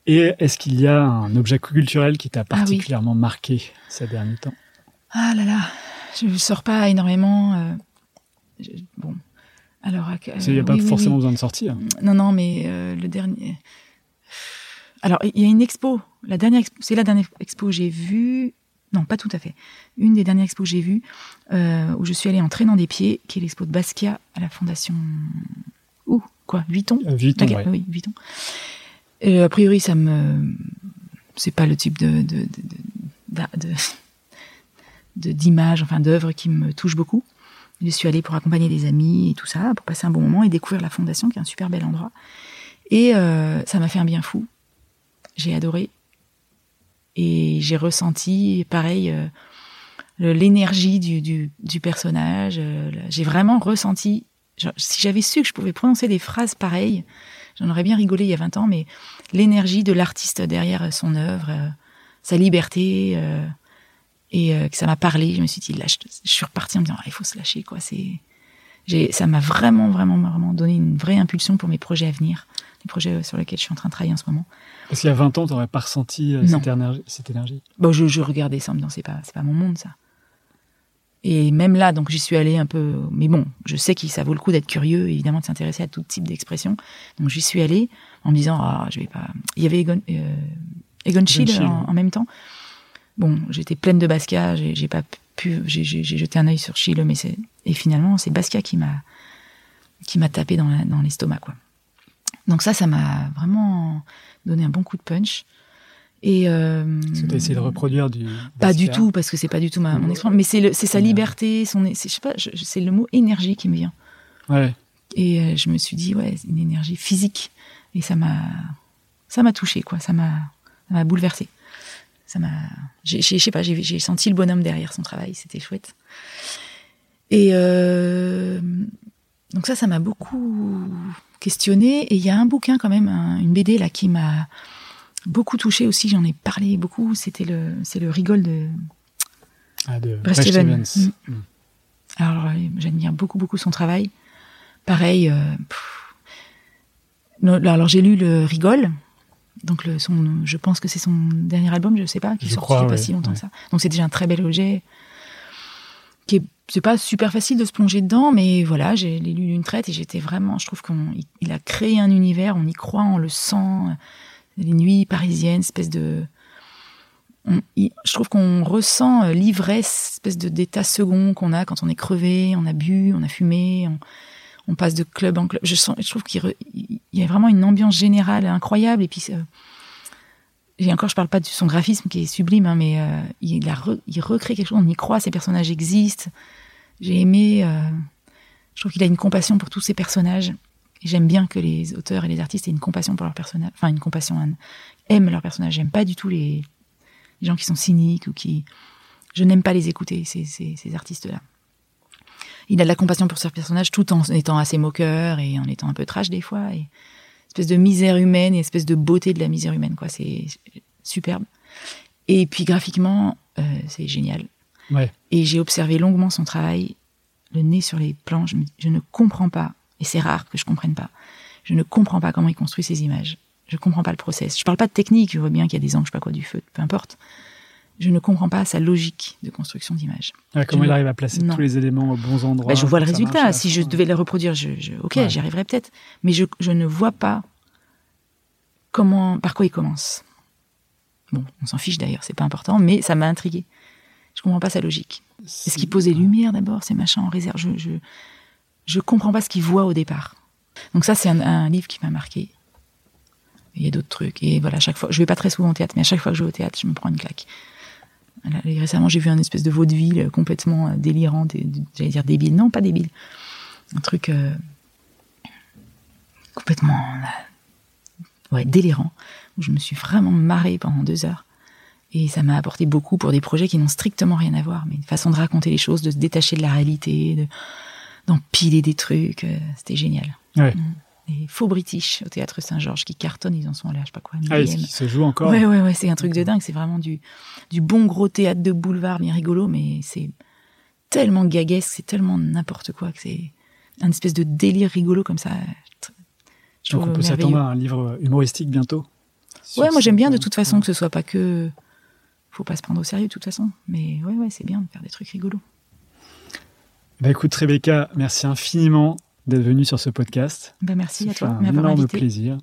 est est-ce qu'il y a un objet culturel qui t'a Ah oui. particulièrement marqué ces derniers temps? Ah là là, je ne sors pas énormément. euh, je- bon, alors. Parce qu'il n'y a euh, pas oui, forcément oui. besoin de sortir. Non, non, mais euh, le dernier. Alors, il y a une expo. La dernière, expo- c'est la dernière expo que j'ai vue. Non, pas tout à fait. Une des dernières expos que j'ai vues, euh, où je suis allée en traînant des pieds, qui est l'expo de Basquiat à la Fondation. Où? Quoi? Vuitton? Euh, Vuitton, ouais. Oui, Vuitton. Euh, a priori, ça me. C'est pas le type de. de, de, de- de- de- d'images, enfin d'œuvres qui me touchent beaucoup. Je suis allée pour accompagner des amis et tout ça, pour passer un bon moment et découvrir la fondation, qui est un super bel endroit. Et euh, ça m'a fait un bien fou. J'ai adoré. Et j'ai ressenti, pareil, euh, l'énergie du, du, du personnage. euh, j'ai vraiment ressenti. genre, si j'avais su que je pouvais prononcer des phrases pareilles, j'en aurais bien rigolé il y a 20 ans, mais l'énergie de l'artiste derrière son œuvre, euh, sa liberté, et euh, que ça m'a parlé, je me suis dit, là, je, je suis repartie en me disant, ah, il faut se lâcher, quoi. C'est, j'ai, ça m'a vraiment, vraiment, vraiment donné une vraie impulsion pour mes projets à venir, les projets sur lesquels je suis en train de travailler en ce moment. Parce qu'il y a 20 ans, tu n'aurais pas ressenti euh, cette énergie, cette énergie? Bon, je, je regardais ça en me disant, c'est pas, c'est pas mon monde, ça. Et même là, donc j'y suis allée un peu. Mais bon, je sais que ça vaut le coup d'être curieux, évidemment, de s'intéresser à tout type d'expression. Donc j'y suis allée en me disant, ah, je vais pas. Il y avait Egon, euh, Egon Schiele Schiele, en, en même temps. Bon, j'étais pleine de Basquiat, j'ai pas pu. J'ai jeté un œil sur Schiele, mais c'est. Et finalement, c'est Basquiat qui m'a qui m'a tapé dans l'estomac, quoi. Donc ça, ça m'a vraiment donné un bon coup de punch. Et euh, as essayé de reproduire du. pas du tout, parce que c'est pas du tout ma, mon expérience, mais c'est c'est sa Ouais. liberté, son, c'est- je sais pas, c'est le mot énergie qui me vient. Ouais. Et euh, je me suis dit, ouais, une énergie physique. Et ça m'a, ça m'a touché, quoi. Ça m'a, ça m'a bouleversé. Ça m'a, j'ai, je sais pas, j'ai, senti le bonhomme derrière son travail. C'était chouette. Et euh, donc ça, ça m'a beaucoup questionné. Et il y a un bouquin quand même, un- une BD là qui m'a beaucoup touché aussi. J'en ai parlé beaucoup. C'était le, c'est le rigole de Ah, de Bret Stevens. Stevens. Mm. Mm. Alors, euh, j'admire beaucoup, beaucoup son travail. Pareil, euh, alors j'ai lu le Rigole. Donc, le, son, je pense que c'est son dernier album, je sais pas, qui Je sorti crois, pas ouais, si longtemps ouais. que ça. Donc, c'est déjà un très bel objet. Qui est, c'est pas super facile de se plonger dedans, mais voilà, j'ai lu d'une traite et j'étais vraiment, je trouve qu'il il a créé un univers, on y croit, on le sent. Les nuits parisiennes, espèce de, on- il- je trouve qu'on ressent euh, l'ivresse, espèce de d'état second qu'on a quand on est crevé, on a bu, on a fumé, on, on passe de club en club. Je sens, trouve qu'il y a vraiment une ambiance générale incroyable. Et puis, euh, encore, je parle pas de son graphisme qui est sublime, hein, mais euh, il, recrée quelque chose. On y croit, ces personnages existent. J'ai aimé. euh, je trouve qu'il a une compassion pour tous ces personnages. Et j'aime bien que les auteurs et les artistes aient une compassion pour leurs personnages. Enfin, une compassion, aiment leurs personnages. J'aime pas du tout les, gens qui sont cyniques ou qui. Je n'aime pas les écouter, ces artistes-là. Il a de la compassion pour ses personnages tout en étant assez moqueur et en étant un peu trash des fois. Et espèce de misère humaine et espèce de beauté de la misère humaine, quoi. C'est superbe. Et puis graphiquement, euh, c'est génial. Ouais. Et j'ai observé longuement son travail, le nez sur les plans. Je, ne comprends pas, et c'est rare que je comprenne pas. Je ne comprends pas comment il construit ces images. Je comprends pas le process. Je parle pas de technique. Je vois bien qu'il y a des angles, je sais pas quoi, du feu, peu importe. Je ne comprends pas sa logique de construction d'images. Ouais, comment Je il arrive à placer non. tous les éléments aux bons endroits Bah, je vois le résultat. Si je devais le reproduire, je, je- ok, Ouais. j'y arriverais peut-être. Mais je, je ne vois pas comment, par quoi il commence. Bon, on s'en fiche d'ailleurs, c'est pas important, mais ça m'a intrigué. Je comprends pas sa logique. Est-ce qu'il pose des lumières d'abord, ces machins en réserve? Je, je, je comprends pas ce qu'il voit au départ. Donc ça, c'est un, un livre qui m'a marqué. Il y a d'autres trucs. Et voilà, à chaque fois, je vais pas très souvent au théâtre, mais à chaque fois que je vais au théâtre, je me prends une claque. Récemment, j'ai vu un espèce de vaudeville euh, complètement euh, délirant, dé- dé- j'allais dire débile, non, pas débile. Un truc euh, complètement euh, ouais, délirant, où je me suis vraiment marrée pendant deux heures. Et ça m'a apporté beaucoup pour des projets qui n'ont strictement rien à voir, mais une façon de raconter les choses, de se détacher de la réalité, de d'empiler des trucs, euh, c'était génial. Ouais. Faux British au théâtre Saint-Georges qui cartonnent, ils en sont là, je sais pas quoi, Ah, qu'il se joue encore Ouais, ouais, ouais, c'est un truc de dingue. C'est vraiment du, du bon gros théâtre de boulevard bien rigolo, mais c'est tellement gaguesque, c'est tellement n'importe quoi que c'est un espèce de délire rigolo comme ça. Je Donc on peut s'attendre à un livre humoristique bientôt Ouais, moi j'aime bien de toute façon que ce soit pas que. Faut pas se prendre au sérieux de toute façon. Mais ouais, ouais, c'est bien de faire des trucs rigolos. Bah écoute Rebecca, merci infiniment d'être venue sur ce podcast. Bah merci à toi un énorme invité. plaisir.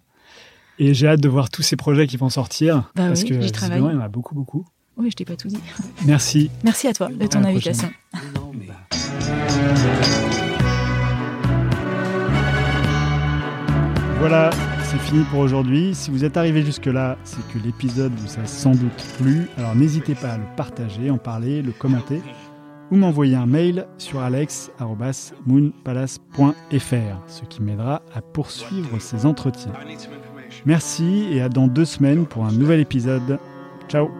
Et j'ai hâte de voir tous ces projets qui vont sortir. Bah parce oui, que travaille. il y en a beaucoup, beaucoup. Oui, je t'ai pas tout dit. Merci. Merci à toi de ton invitation. Voilà, c'est fini pour aujourd'hui. Si vous êtes arrivé jusque-là, c'est que l'épisode vous a sans doute plu. Alors n'hésitez pas à le partager, en parler, le commenter ou m'envoyer un mail sur alex.moonpalace.fr, ce qui m'aidera à poursuivre ces entretiens. Merci et à dans deux semaines pour un nouvel épisode. Ciao